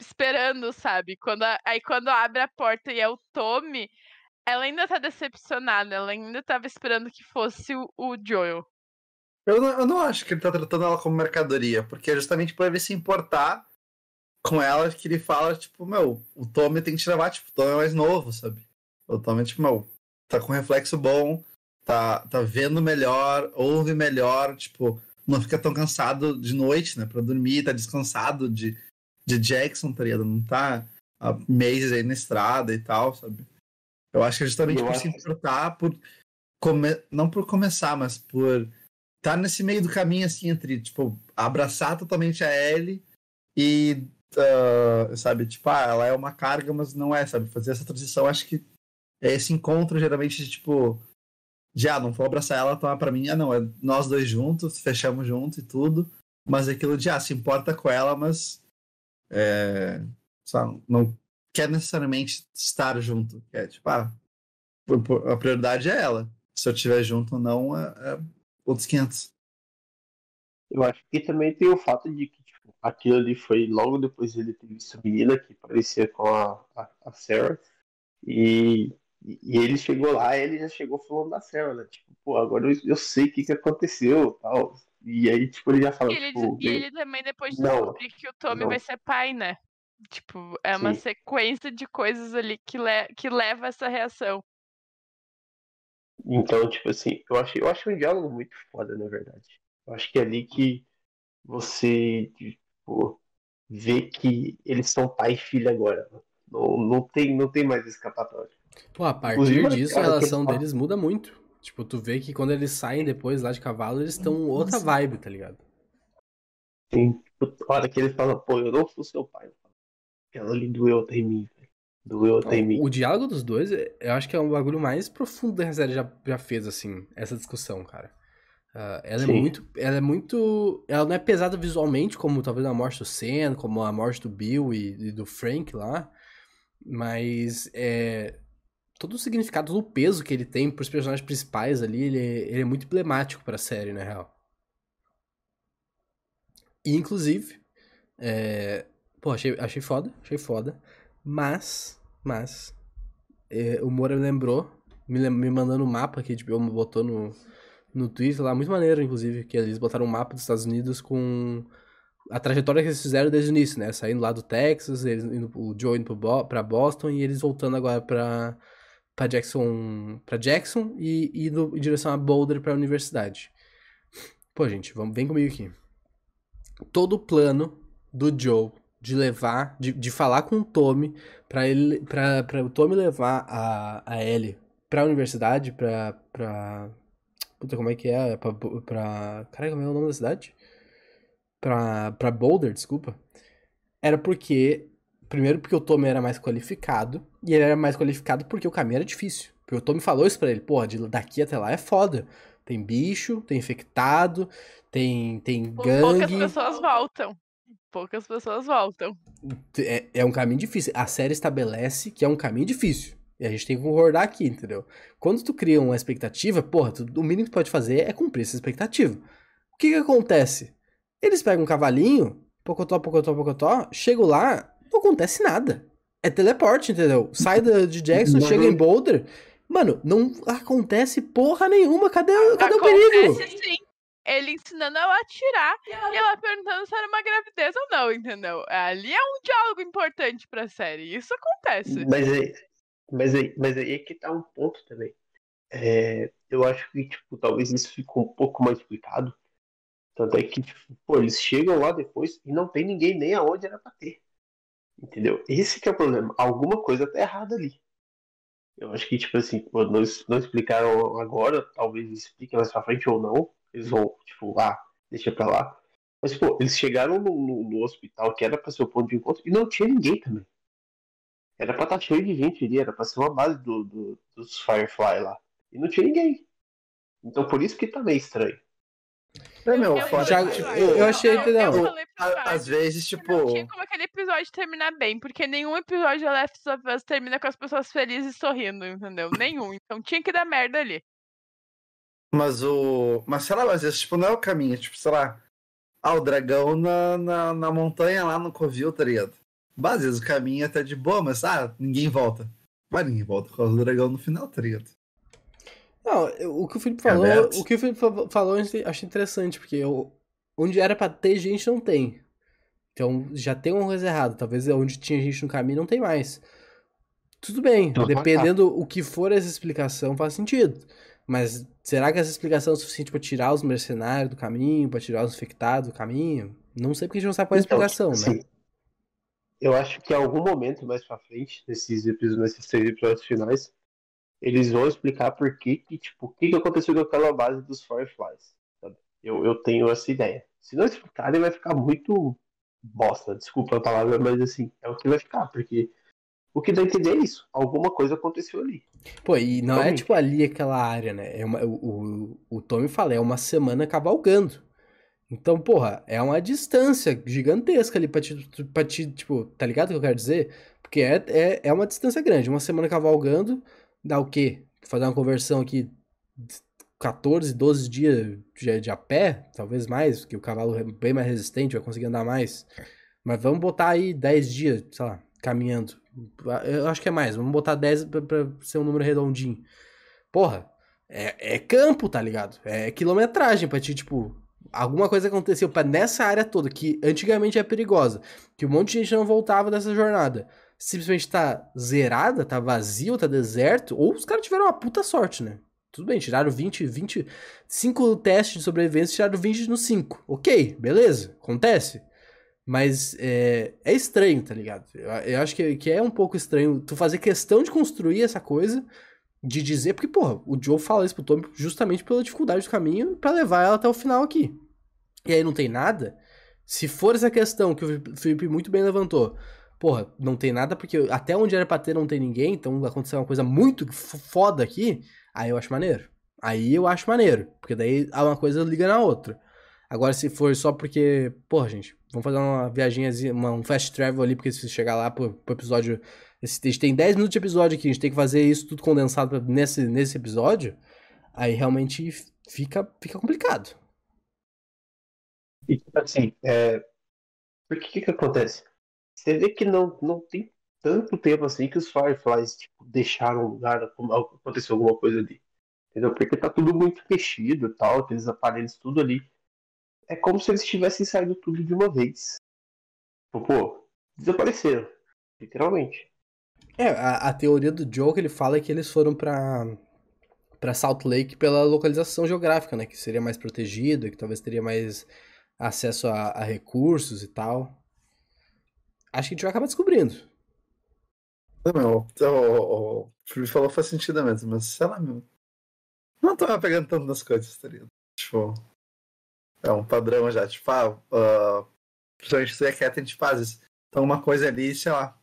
esperando, sabe? Quando a, aí quando abre a porta e é o Tommy, ela ainda tá decepcionada, ela ainda tava esperando que fosse o, o Joel. Eu não, eu não acho que ele tá tratando ela como mercadoria, porque é justamente pra ele se importar com ela que ele fala, tipo, meu, o Tommy tem que te levar, tipo, o Tommy é mais novo, sabe? O Tommy, tipo, meu, tá com reflexo bom, tá, tá vendo melhor, ouve melhor, tipo, não fica tão cansado de noite, né, pra dormir, tá descansado de de Jackson, tá ligado? Não tá há meses aí na estrada e tal, sabe? Eu acho que é justamente eu por se importar, por come... não por começar, mas por estar tá nesse meio do caminho, assim, entre, tipo, abraçar totalmente a Ellie e, uh, sabe, tipo, ah, ela é uma carga, mas não é, sabe? Fazer essa transição, acho que é esse encontro, geralmente, de, tipo, de ah, não vou abraçar ela, tomar pra mim, ah, não, é nós dois juntos, fechamos junto e tudo. Mas aquilo de, ah, se importa com ela, mas. É, não quer necessariamente estar junto. É tipo, ah, a prioridade é ela. Se eu estiver junto ou não, é, é outros 500. Eu acho que também tem o fato de que tipo, aquilo ali foi logo depois ele ter visto a menina que parecia com a, a, a Sarah. E e, ele chegou lá, ele já chegou falando da Sarah, né? Tipo, pô, agora eu, eu sei o que, que aconteceu tal. E aí, tipo, ele já fala. E ele, tipo, e ele também depois descobriu que o Tommy não. vai ser pai, né? Tipo, é uma Sim. sequência de coisas ali que, le que leva a essa reação. Então, tipo assim, eu acho, eu acho um diálogo muito foda, na verdade. Eu acho que é ali que você, tipo, vê que eles são pai e filha agora. Não, não, tem, não tem mais escapatória. Pô, a partir Inclusive, disso, a relação deles muda muito. Tipo, tu vê que quando eles saem depois lá de cavalo, eles estão outra vibe, tá ligado? Sim. Tipo, a hora que ele fala, pô, eu não sou seu pai. Ela ali doeu até em mim, velho. Doeu até em mim. O diálogo dos dois, eu acho que é um bagulho mais profundo que a série já, já fez, assim, essa discussão, cara. Uh, ela Sim. é muito. Ela é muito. Ela não é pesada visualmente, como talvez a morte do Sen, como a morte do Bill e, e do Frank lá. Mas é, todo o significado do peso que ele tem pros personagens principais ali, ele é, ele é muito emblemático pra série, na real. E, inclusive, é... pô, achei, achei foda, achei foda, mas, mas, é, o Moura lembrou, me, me mandando um mapa que tipo, botou no, no Twitter lá, muito maneiro, inclusive, que eles botaram um mapa dos Estados Unidos com a trajetória que eles fizeram desde o início, né? Saindo lá do Texas, eles indo, o Joe indo pra Boston e eles voltando agora pra, para Jackson, para Jackson e, no, em direção a Boulder para a universidade. Pô, gente, vamos, vem comigo aqui. Todo o plano do Joe de levar, de, de falar com o Tommy para ele, para o Tommy levar a, a Ellie para a universidade, para para puta como é que é, para para como é o nome da cidade? Para para Boulder, desculpa. Era porque Primeiro porque o Tommy era mais qualificado, e ele era mais qualificado porque o caminho era difícil. Porque o Tommy falou isso pra ele, porra, daqui até lá é foda. Tem bicho, tem infectado, tem, tem gangue. Poucas pessoas voltam. Poucas pessoas voltam. É, é um caminho difícil. A série estabelece que é um caminho difícil. E a gente tem que concordar aqui, entendeu? Quando tu cria uma expectativa, porra, tu, o mínimo que tu pode fazer é cumprir essa expectativa. O que que acontece? Eles pegam um cavalinho, pocotó, pocotó, pocotó, chegam lá, não acontece nada. É teleporte, entendeu? Sai de Jackson, chega em Boulder. Mano, não acontece porra nenhuma. Cadê, cadê o perigo? Sim. Ele ensinando ela a atirar e ela perguntando se era uma gravidez ou não, entendeu? Ali é um diálogo importante pra série. Isso acontece. Mas aí, mas aí, mas aí é que tá um ponto também. É, eu acho que, tipo, talvez isso ficou um pouco mais explicado. Tanto é que, tipo, pô, eles chegam lá depois e não tem ninguém nem aonde era pra ter. Entendeu? Esse que é o problema. Alguma coisa tá errada ali. Eu acho que, tipo assim, pô, não, não explicaram agora, talvez expliquem mais pra frente ou não. Eles vão, tipo, ah, deixa pra lá. Mas, pô, eles chegaram no, no, no hospital que era pra ser o ponto de encontro e não tinha ninguém também. Era pra estar tá cheio de gente ali, era pra ser uma base do, do, dos Firefly lá. E não tinha ninguém. Então por isso que tá meio estranho. É, meu, eu, foda, já, tipo, eu, achei que não. Às vezes, tipo. Não tinha como aquele episódio terminar bem, porque nenhum episódio de Left of Us termina com as pessoas felizes sorrindo, entendeu? Nenhum. Então tinha que dar merda ali. Mas o. Mas sei lá, às vezes, tipo, não é o caminho, tipo, sei lá. Ah, o dragão na, na, na montanha lá no Covil, tá ligado? Às vezes o caminho é até de boa, mas ah, ninguém volta. Vai ninguém volta por causa do dragão no final, tá ligado? Não, o que o Felipe falou, é o que o Felipe falou eu achei interessante, porque eu, onde era pra ter gente não tem. Então já tem um coisa errado. Talvez onde tinha gente no caminho não tem mais. Tudo bem, então, dependendo o que for essa explicação, faz sentido. Mas será que essa explicação é suficiente para tirar os mercenários do caminho, para tirar os infectados do caminho? Não sei porque a gente não sabe qual é a então, explicação, né? Sim. Eu acho que em algum momento mais pra frente, nesses episódios, nesses três episódios finais, eles vão explicar por que, que tipo, o que, que aconteceu com aquela base dos Fireflies. Sabe? Eu, eu tenho essa ideia. Se não explicarem, vai ficar muito bosta. Desculpa a palavra, mas assim, é o que vai ficar, porque O que dá a entender é isso. Alguma coisa aconteceu ali. Pô, e não é tipo ali aquela área, né? É uma, o, o, o Tommy fala, é uma semana cavalgando. Então, porra, é uma distância gigantesca ali pra te, pra te tipo, tá ligado o que eu quero dizer? Porque é, é, é uma distância grande. Uma semana cavalgando dá o quê? Fazer uma conversão aqui, 14, 12 dias de, de a pé, talvez mais, porque o cavalo é bem mais resistente, vai conseguir andar mais. Mas vamos botar aí 10 dias, sei lá, caminhando. Eu acho que é mais, vamos botar 10 pra, pra ser um número redondinho. Porra, é, é campo, tá ligado? É quilometragem pra ti, tipo, alguma coisa aconteceu para nessa área toda, que antigamente é perigosa, que um monte de gente não voltava dessa jornada, simplesmente tá zerada, tá vazio, tá deserto, ou os caras tiveram uma puta sorte, né? Tudo bem, tiraram 20, 20, 5 testes de sobrevivência, tiraram 20 no 5. Ok, beleza, acontece. Mas é, é estranho, tá ligado? Eu, eu acho que, que é um pouco estranho tu fazer questão de construir essa coisa, de dizer, porque, porra, o Joe fala isso pro Tommy justamente pela dificuldade do caminho para levar ela até o final aqui. E aí não tem nada. Se for essa questão que o Felipe muito bem levantou, porra, não tem nada porque até onde era pra ter não tem ninguém, então aconteceu uma coisa muito foda aqui, aí eu acho maneiro. Aí eu acho maneiro, porque daí uma coisa liga na outra. Agora, se for só porque, porra, gente, vamos fazer uma viagem, um fast travel ali, porque se chegar lá pro, pro episódio esse, a gente tem 10 minutos de episódio aqui, a gente tem que fazer isso tudo condensado nesse, nesse episódio, aí realmente fica, fica complicado. E tipo assim, é... o que, que acontece? Você vê que não, não tem tanto tempo assim que os Fireflies tipo, deixaram o lugar, aconteceu alguma coisa ali. Entendeu? Porque tá tudo muito mexido e tal, aqueles aparelhos tudo ali. É como se eles tivessem saído tudo de uma vez. Pô, desapareceram. Literalmente. É, a, a, teoria do Joe que ele fala é que eles foram pra, pra Salt Lake pela localização geográfica, né? Que seria mais protegido, que talvez teria mais acesso a, a recursos e tal. Acho que a gente vai acabar descobrindo. Não, o, o Felipe falou faz sentido mesmo, mas sei lá, meu. Não tô pegando tanto nas coisas, tá ligado? Tipo, é um padrão já, tipo, ah, uh, principalmente se é quieto, a gente faz isso. Então uma coisa ali, sei lá,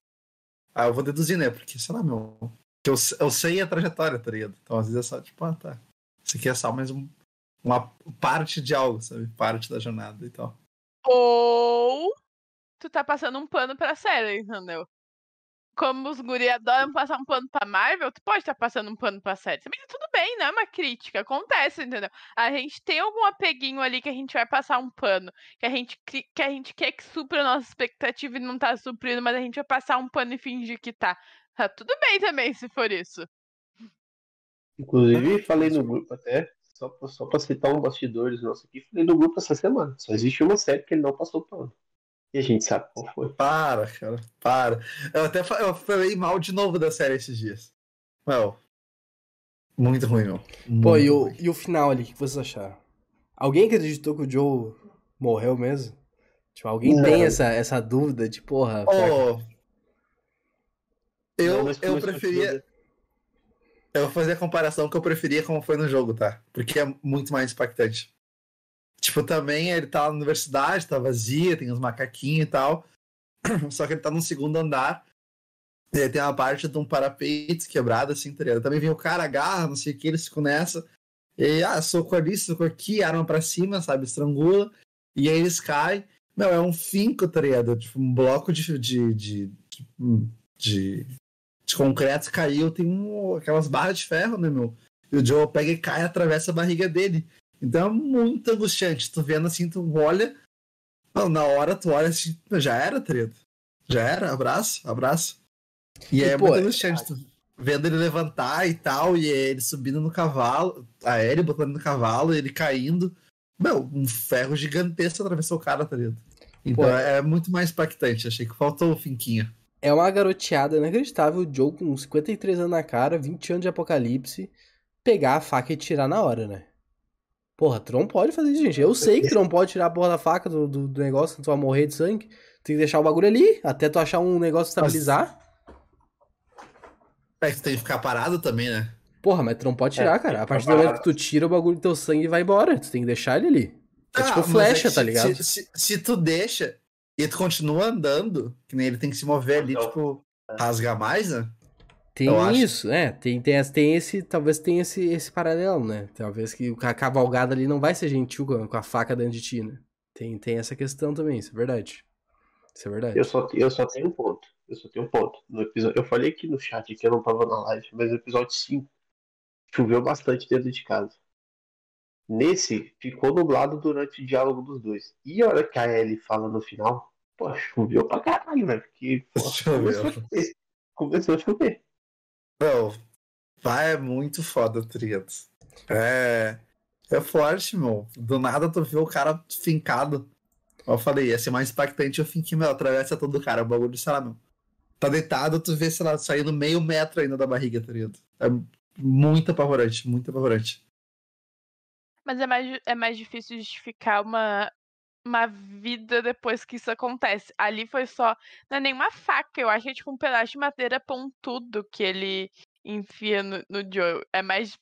ah, eu vou deduzir, né? Porque, sei lá, meu. Eu, eu sei a trajetória, tá ligado? Então, às vezes é só, tipo, ah, tá. Isso aqui é só mais um, uma parte de algo, sabe? Parte da jornada e tal. Ou tu tá passando um pano pra série, entendeu? como os guri adoram passar um pano pra Marvel, tu pode estar tá passando um pano pra série. Também tudo bem, não é uma crítica, acontece, entendeu? A gente tem algum apeguinho ali que a gente vai passar um pano, que a gente, que a gente quer que supra a nossa expectativa e não tá suprindo, mas a gente vai passar um pano e fingir que tá. Tá tudo bem também, se for isso. Inclusive, falei no grupo até, só só pra citar um bastidores nosso aqui, falei no grupo essa semana. Só existe uma série que ele não passou pano. E a gente sabe qual foi. Para, cara, para. Eu até eu falei mal de novo da série esses dias. Well, muito ruim, meu. Muito Pô, e o, e o final ali, o que vocês acharam? Alguém acreditou que o Joe morreu mesmo? Tipo, alguém não. tem essa, essa dúvida de, porra... Oh, eu, não, eu preferia... Eu vou fazer a comparação que eu preferia como foi no jogo, tá? Porque é muito mais impactante. Tipo, também ele tá na universidade, tá vazia, tem uns macaquinhos e tal. (clears throat) Só que ele tá no segundo andar. E aí tem uma parte de um parapeito quebrado, assim, tá ligado? Também vem o cara, agarra, não sei o que, eles ficam nessa. E ah, soco ali, soco aqui, arma pra cima, sabe? Estrangula. E aí eles caem. Não, é um finco, tá ligado? Tipo, um bloco de, de, de, de, de concreto caiu, tem um, aquelas barras de ferro, né, meu? E o Joe pega e cai atravessa a barriga dele. Então é muito angustiante. Tu vendo assim, tu olha. na hora tu olha assim, já era, treta. Já era, abraço, abraço. E, e é pô, muito angustiante. Tu vendo ele levantar e tal, e ele subindo no cavalo, a ele botando no cavalo, ele caindo. Meu, um ferro gigantesco atravessou o cara, tá ligado? Então pô, é muito mais impactante. Achei que faltou o finquinho. É uma garoteada inacreditável. O Joe com 53 anos na cara, 20 anos de apocalipse, pegar a faca e tirar na hora, né? Porra, tu não pode fazer isso, gente. Eu (laughs) sei que tu não pode tirar a porra da faca do, do, do negócio, tu vai morrer de sangue. Tem que deixar o bagulho ali, até tu achar um negócio estabilizar. É que tu tem que ficar parado também, né? Porra, mas tu não pode tirar, é, cara. A partir do momento que tu tira o bagulho do teu sangue vai embora. Tu tem que deixar ele ali. É ah, tipo flecha, é tá ligado? Se, se, se, tu deixa e tu continua andando, que nem ele tem que se mover ali, então. tipo, rasga mais, né? Tem isso, é, tem, tem, tem esse, talvez tenha esse, esse paralelo, né? Talvez que a cavalgada ali não vai ser gentil com a, faca dentro de ti, né? Tem, tem essa questão também, isso é verdade. Isso é verdade. Eu só, eu só tenho um ponto. Eu só tenho um ponto. No episódio, eu falei aqui no chat que eu não tava na live, mas no episódio 5 choveu bastante dentro de casa. Nesse, ficou nublado durante o diálogo dos dois. E a hora que a Ellie fala no final, pô, choveu pra caralho, velho. Porque pô, (laughs) começou, a chover. começou a chover. Não, vai, é muito foda, Triads. É. É forte, meu. Do nada tu vê o cara fincado. Eu falei, ia ser mais impactante eu finquei, meu, atravessa todo o cara. O bagulho, sei lá, meu. Tá deitado, tu vê, sei lá, saindo meio metro ainda da barriga, tá ligado? É muito apavorante, muito apavorante. Mas é mais, é mais difícil justificar uma, uma vida depois que isso acontece. Ali foi só. Não é nenhuma faca, eu acho que é tipo um pedaço de madeira pontudo que ele enfia no, no Joe. É mais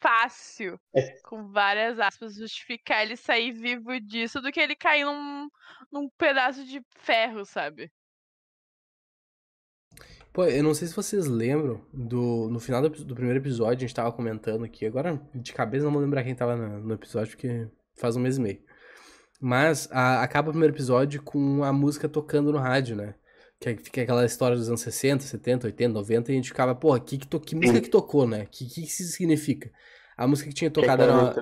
fácil, É. com várias aspas, justificar ele sair vivo disso do que ele cair num, num pedaço de ferro, sabe? Pô, eu não sei se vocês lembram do. No final do, do primeiro episódio, a gente tava comentando aqui. Agora, de cabeça, não vou lembrar quem tava no, no episódio, porque faz um mês e meio. Mas a- acaba o primeiro episódio com a música tocando no rádio, né? Que é- fica aquela história dos anos 60, 70, 80, 90, e a gente ficava, porra, que, que, to- que música que tocou, né? Que que isso significa? A música que tinha é tocado era uma,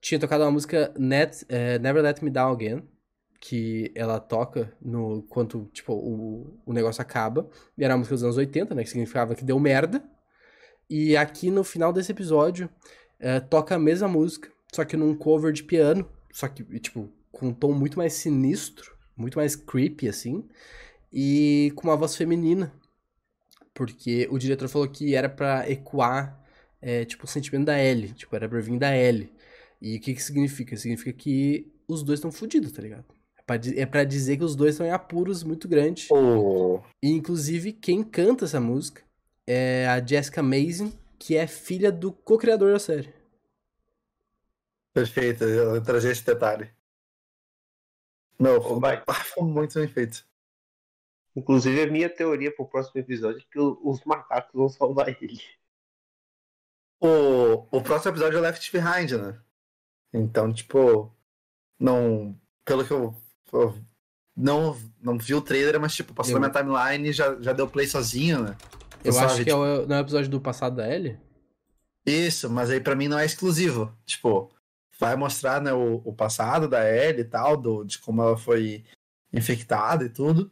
tinha tocado uma música Net, eh, Never Let Me Down Again, que ela toca no quanto tipo o, o negócio acaba, e era a música dos anos 80, né, que significava que deu merda. E aqui no final desse episódio eh, toca a mesma música, só que num cover de piano, só que tipo com um tom muito mais sinistro, muito mais creepy assim, e com uma voz feminina. Porque o diretor falou que era pra ecoar é, tipo, o sentimento da Ellie. Tipo, era pra vir da Ellie. E o que que significa? Significa que os dois estão fodidos, tá ligado? É pra, di- é dizer que os dois estão em apuros muito grandes. O... E, inclusive, quem canta essa música é a Jessica Mason, que é filha do co-criador da série. Perfeito, eu trazer esse detalhe. Meu, (laughs) foi muito bem feito. Inclusive, a minha teoria pro próximo episódio é que os macacos vão salvar ele. O, o próximo episódio é Left Behind, né? Então, tipo, não. Pelo que eu. eu não, não vi o trailer, mas, tipo, passou Eu- na minha timeline e já, já deu play sozinho, né? Eu Sabe, acho que é tipo, o, não é o episódio do passado da Ellie? Isso, mas aí pra mim não é exclusivo. Tipo, vai mostrar né, o, o passado da Ellie e tal, do, de como ela foi infectada e tudo.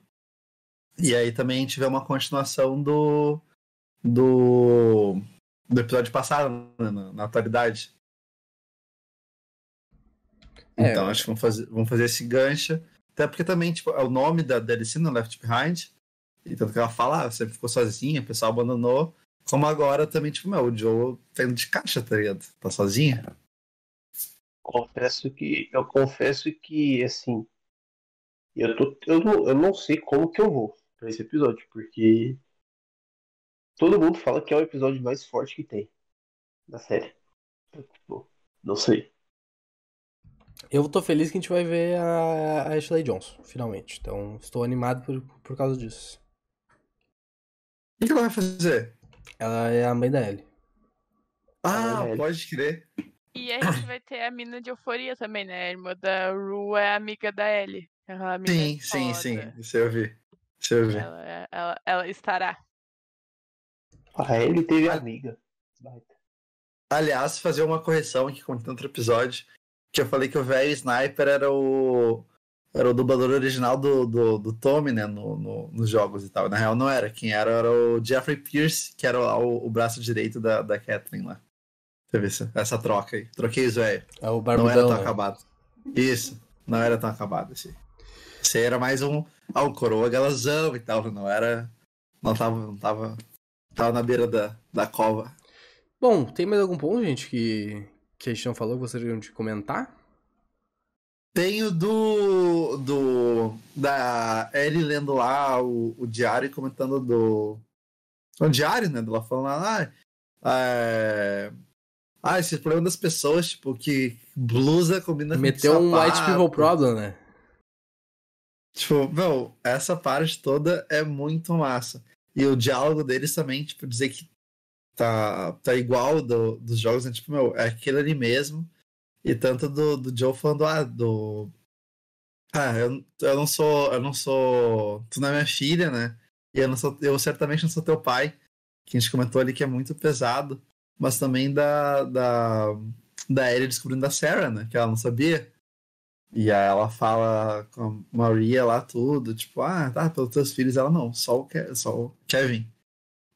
E aí também vê uma continuação do. do. do episódio passado, né, na, na atualidade. É, Então acho que vamos fazer, vamos fazer esse gancho. Até porque também, tipo, é o nome da DLC no Left Behind. E tanto que ela fala, ah, você ficou sozinha, o pessoal abandonou. Como agora também, tipo, meu, o Joe tá indo de caixa, tá ligado? Tá sozinha. Confesso que. Eu confesso que, assim. Eu, tô, eu, não, eu não sei como que eu vou pra esse episódio, porque. Todo mundo fala que é o episódio mais forte que tem da série. Eu, tipo, não sei. Eu tô feliz que a gente vai ver a, a Ashley Johnson, finalmente. Então, estou animado por, por causa disso. O que ela vai fazer? Ela é a mãe da Ellie. Ah, Ellie. pode crer. E a gente vai ter a mina de euforia também, né? A irmã da Ru é amiga da Ellie. Mina Sim, sim, foda. sim. Isso eu vi. Isso eu vi. Ela, é- ela, ela estará. Ah, ele teve amiga. Aliás, fazer uma correção aqui com outro episódio. Que eu falei que o velho Sniper era o. Era o dublador original do, do, do Tommy, né? No, no- nos jogos e tal. Na real, não era. Quem era era o Jeffrey Pierce, que era o, o braço direito da, da Catherine lá. Teve essa, essa troca aí. Troquei os velho. É o Não era Barbudão, tão né? acabado. Isso. Não era tão acabado esse. Esse era mais um. Ah, um coroa galazão e tal. Não era. Não tava. Não tava. Tava na beira da, da cova. Bom, tem mais algum ponto, gente, que, que a gente não falou que gostariam de comentar? Tem o do. do da Ellie lendo lá o, o diário e comentando do. O diário, né? Dela falando lá. Ah, é... ah, esse problema das pessoas, tipo, que blusa combina Meteu com um white people problem, né? Tipo, meu, essa parte toda é muito massa. E o diálogo deles também, tipo, dizer que tá, tá igual do, dos jogos, né? Tipo, meu, é aquele ali mesmo. E tanto do, do Joe falando, ah, do. Ah, eu, eu não sou. Eu não sou. Tu não é minha filha, né? E eu não sou. Eu certamente não sou teu pai. Que a gente comentou ali que é muito pesado. Mas também da. Da, da Ellie descobrindo a Sarah, né? Que ela não sabia. E aí ela fala com a Maria lá tudo, tipo, ah, tá, pelos teus filhos, ela não, só o, Ke só o Kevin.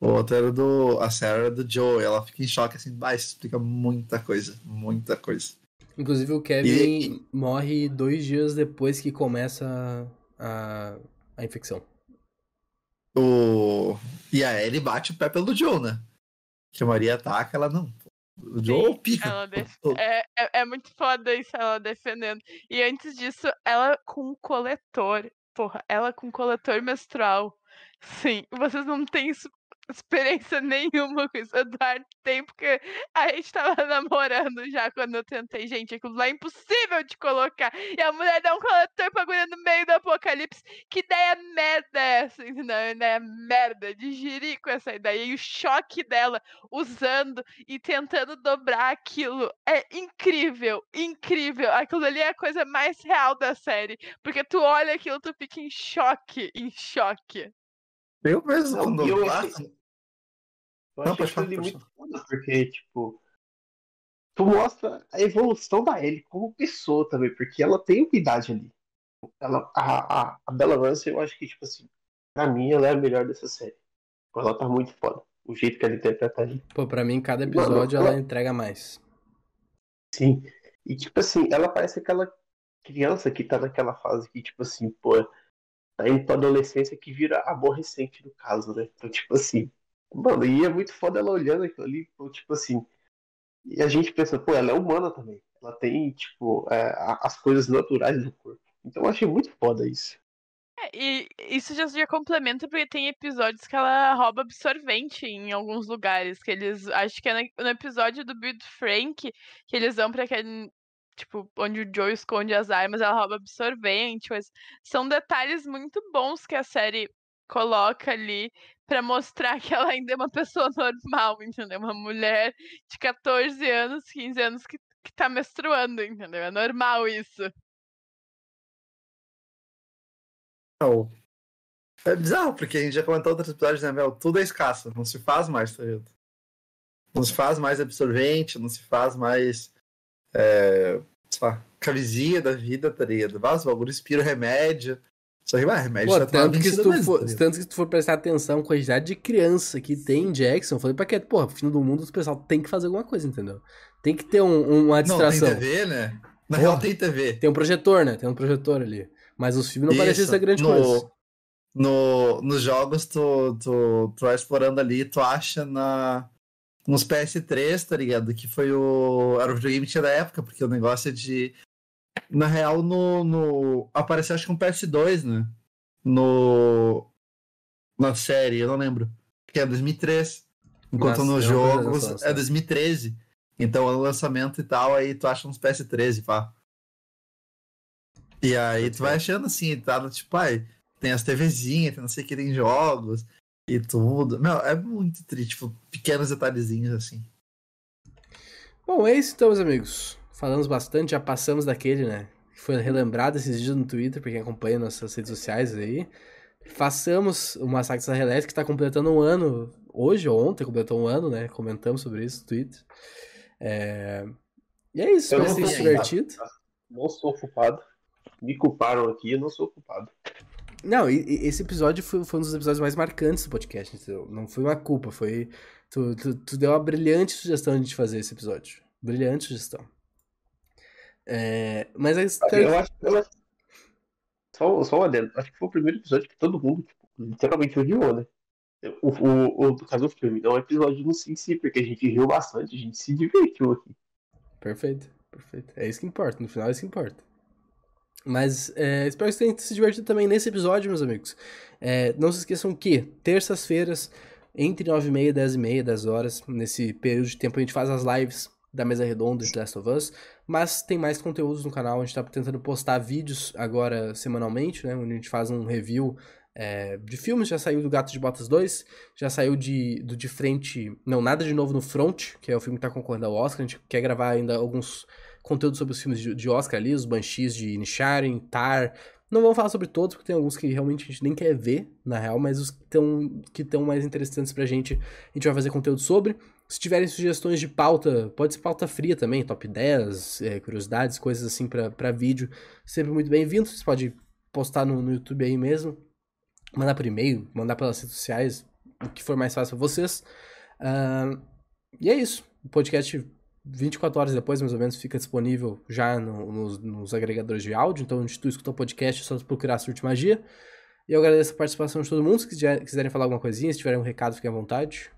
O outro era do. A Sarah era do Joe, e ela fica em choque assim, bah, isso explica muita coisa, muita coisa. Inclusive o Kevin e... morre dois dias depois que começa a, a infecção. O... E a Ellie bate o pé pelo Joe, né? Que a Maria ataca, ela não. O Sim, pica. Def... É, é, é, muito foda isso, ela defendendo. E antes disso, ela com coletor. Porra, ela com coletor menstrual. Sim, vocês não têm isso experiência (laughs) nenhuma com isso. Eduardo tem, porque a gente tava (laughs) namorando já quando eu tentei. Gente, aquilo lá é impossível de colocar. E a mulher dá um coletor pra agulha no meio do apocalipse. Que ideia merda é essa? Não, ideia merda de jirico essa ideia. E o choque dela usando e tentando dobrar aquilo é incrível, incrível. Aquilo ali é a coisa mais real da série. Porque tu olha aquilo, tu fica em choque, em choque. Eu mesmo, quando eu, eu, eu não, achei aquilo muito foda, porque, tipo, tu mostra a evolução da Ellie como pessoa também, porque ela tem uma idade ali. Ela, a, a, a Bella Ramsey, eu acho que, tipo assim, pra mim, ela é a melhor dessa série. Ela tá muito foda. O jeito que ela interpreta ali. Pô, pra mim, cada episódio Mano, ela, ela entrega mais. Sim. E, tipo assim, ela parece aquela criança que tá naquela fase que, tipo assim, pô, tá indo pra adolescência que vira aborrecente no caso, né? Então, tipo assim, Mano, e é muito foda ela olhando aquilo ali, tipo assim. E a gente pensa, pô, ela é humana também. Ela tem, tipo, é, as coisas naturais do corpo. Então eu achei muito foda isso. É, e isso já, já complementa porque tem episódios que ela rouba absorvente em alguns lugares. Que eles. Acho que é no, episódio do Build Frank que eles vão pra aquele. Tipo, onde o Joe esconde as armas, ela rouba absorvente. Mas são detalhes muito bons que a série coloca ali para mostrar que ela ainda é uma pessoa (laughs) normal, entendeu? Uma mulher de 14 anos, 15 anos que, que tá menstruando, entendeu? É normal isso. Não. É bizarro, porque a gente já comentou outros episódios, né, Mel? Tudo é escasso, não se faz mais, tá ligado? Não se faz mais absorvente, não se faz mais. É, sei lá, camisinha da vida, tá ligado? Os bagulho inspira remédio. Só que, ah, remédio Pô, tá tanto, que se tu for, tá tanto que se tu for prestar atenção, a quantidade de criança que tem em Jackson, falei pra que, porra, fim do mundo, o pessoal tem que fazer alguma coisa, entendeu? Tem que ter um, uma distração. Não, tem TV, né? Na real tem TV. Tem um projetor, né? Tem um projetor ali. Mas os filmes não Isso, parecem ser grande no, coisa. No, nos jogos, tu, tu, tu vai explorando ali, tu acha na, nos PS3, tá ligado? Que foi o. Era o videogame que tinha da época, porque o negócio é de na real, no, no. Apareceu acho que um PS2, né? No. Na série, eu não lembro. Que é 2003. Enquanto Nossa, no jogo é 2013. Então é o lançamento e tal, aí tu acha uns PS13, pá. E aí tu vai achando assim, tá? Tipo, ai, tem as TVzinhas, tem não sei o que, tem jogos e tudo. Meu, é muito triste, tipo, pequenos detalhezinhos assim. Bom, é isso então, meus amigos falamos bastante, já passamos daquele, né? Foi relembrado esses dias no Twitter, pra quem acompanha nossas redes sociais aí. Façamos o Massacre da Relés, que está completando um ano, hoje ou ontem completou um ano, né? Comentamos sobre isso no Twitter. É... E é isso, espero ter divertido. Não sou culpado. Me culparam aqui, eu não sou culpado. Não, e, e esse episódio foi, foi, um dos episódios mais marcantes do podcast, entendeu? Não foi uma culpa, foi. Tu, tu, tu deu uma brilhante sugestão de fazer esse episódio. Brilhante sugestão. É, mas é isso. Eu acho, eu acho, só, só um adendo. Acho que foi o primeiro episódio que todo mundo tipo, literalmente odiou, né? O, o, o, do caso do filme, não é um episódio no sim, sim, porque a gente riu bastante, a gente se divertiu aqui. Perfeito, perfeito. É isso que importa, no final é isso que importa. Mas é, espero que vocês tenham se divertido também nesse episódio, meus amigos. É, não se esqueçam que terças-feiras, entre 9h30 e 10h30, 10 horas, nesse período de tempo, a gente faz as lives da mesa redonda de Last of Us, mas tem mais conteúdos no canal, a gente tá tentando postar vídeos agora semanalmente, né, onde a gente faz um review é, de filmes, já saiu do Gato de Botas 2, já saiu de, do De Frente, não, Nada de Novo no Front, que é o filme que tá concorrendo ao Oscar, a gente quer gravar ainda alguns conteúdos sobre os filmes de, de Oscar ali, os Banshees de Nisharin, Tar, não vamos falar sobre todos, porque tem alguns que realmente a gente nem quer ver, na real, mas os que estão que mais interessantes pra gente, a gente vai fazer conteúdo sobre. Se tiverem sugestões de pauta, pode ser pauta fria também, top 10, é, curiosidades, coisas assim para vídeo, sempre muito bem-vindo. Você pode postar no, no YouTube aí mesmo, mandar por e-mail, mandar pelas redes sociais, o que for mais fácil pra vocês. Uh, e é isso. O podcast 24 horas depois, mais ou menos, fica disponível já no, nos, nos, agregadores de áudio. Então, onde tu escutou o podcast, é só procurar Surte Magia. E eu agradeço a participação de todo mundo. Se quiser, quiserem falar alguma coisinha, se tiverem um recado, fiquem à vontade.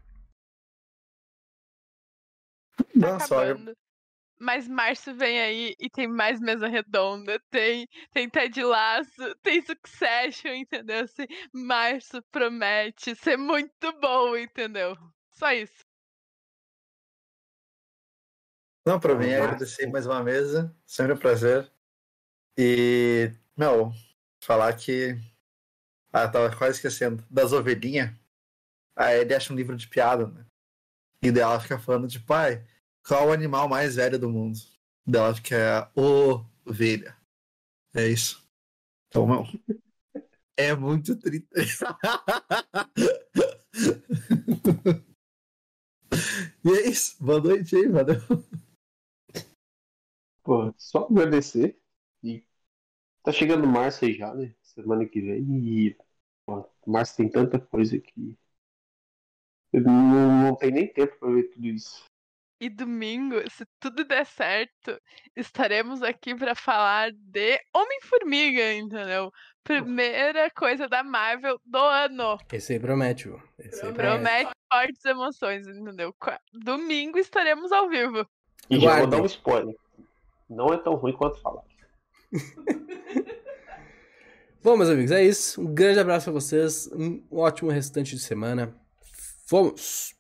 Tá acabando. Mas março vem aí e tem mais mesa redonda, tem, tem Ted Laço, tem Succession, entendeu? Assim, março promete ser muito bom, entendeu? Só isso. Não, pra mim é agradecer mais uma mesa, sempre um prazer. E, meu, falar que. Ah, tava quase esquecendo. Das ovelhinhas. Aí ele acha um livro de piada, né? E daí ela fica falando de pai, qual o animal mais velho do mundo? Daí ela fica ovelha. É isso. Então, meu. (laughs) É muito triste. (laughs) e é isso. Boa noite aí, valeu. Pô, só agradecer. E tá chegando março aí já, né? Semana que vem. E pô, março tem tanta coisa que. Não, não tem nem tempo pra ver tudo isso. E domingo, se tudo der certo, estaremos aqui para falar de Homem-Formiga, entendeu? Primeira coisa da Marvel do ano. Esse aí promete, viu? Esse aí promete. promete fortes emoções, entendeu? Domingo estaremos ao vivo. E já vou dar um spoiler não é tão ruim quanto falar. (laughs) Bom, meus amigos, é isso. Um grande abraço para vocês. Um ótimo restante de semana. Fomos!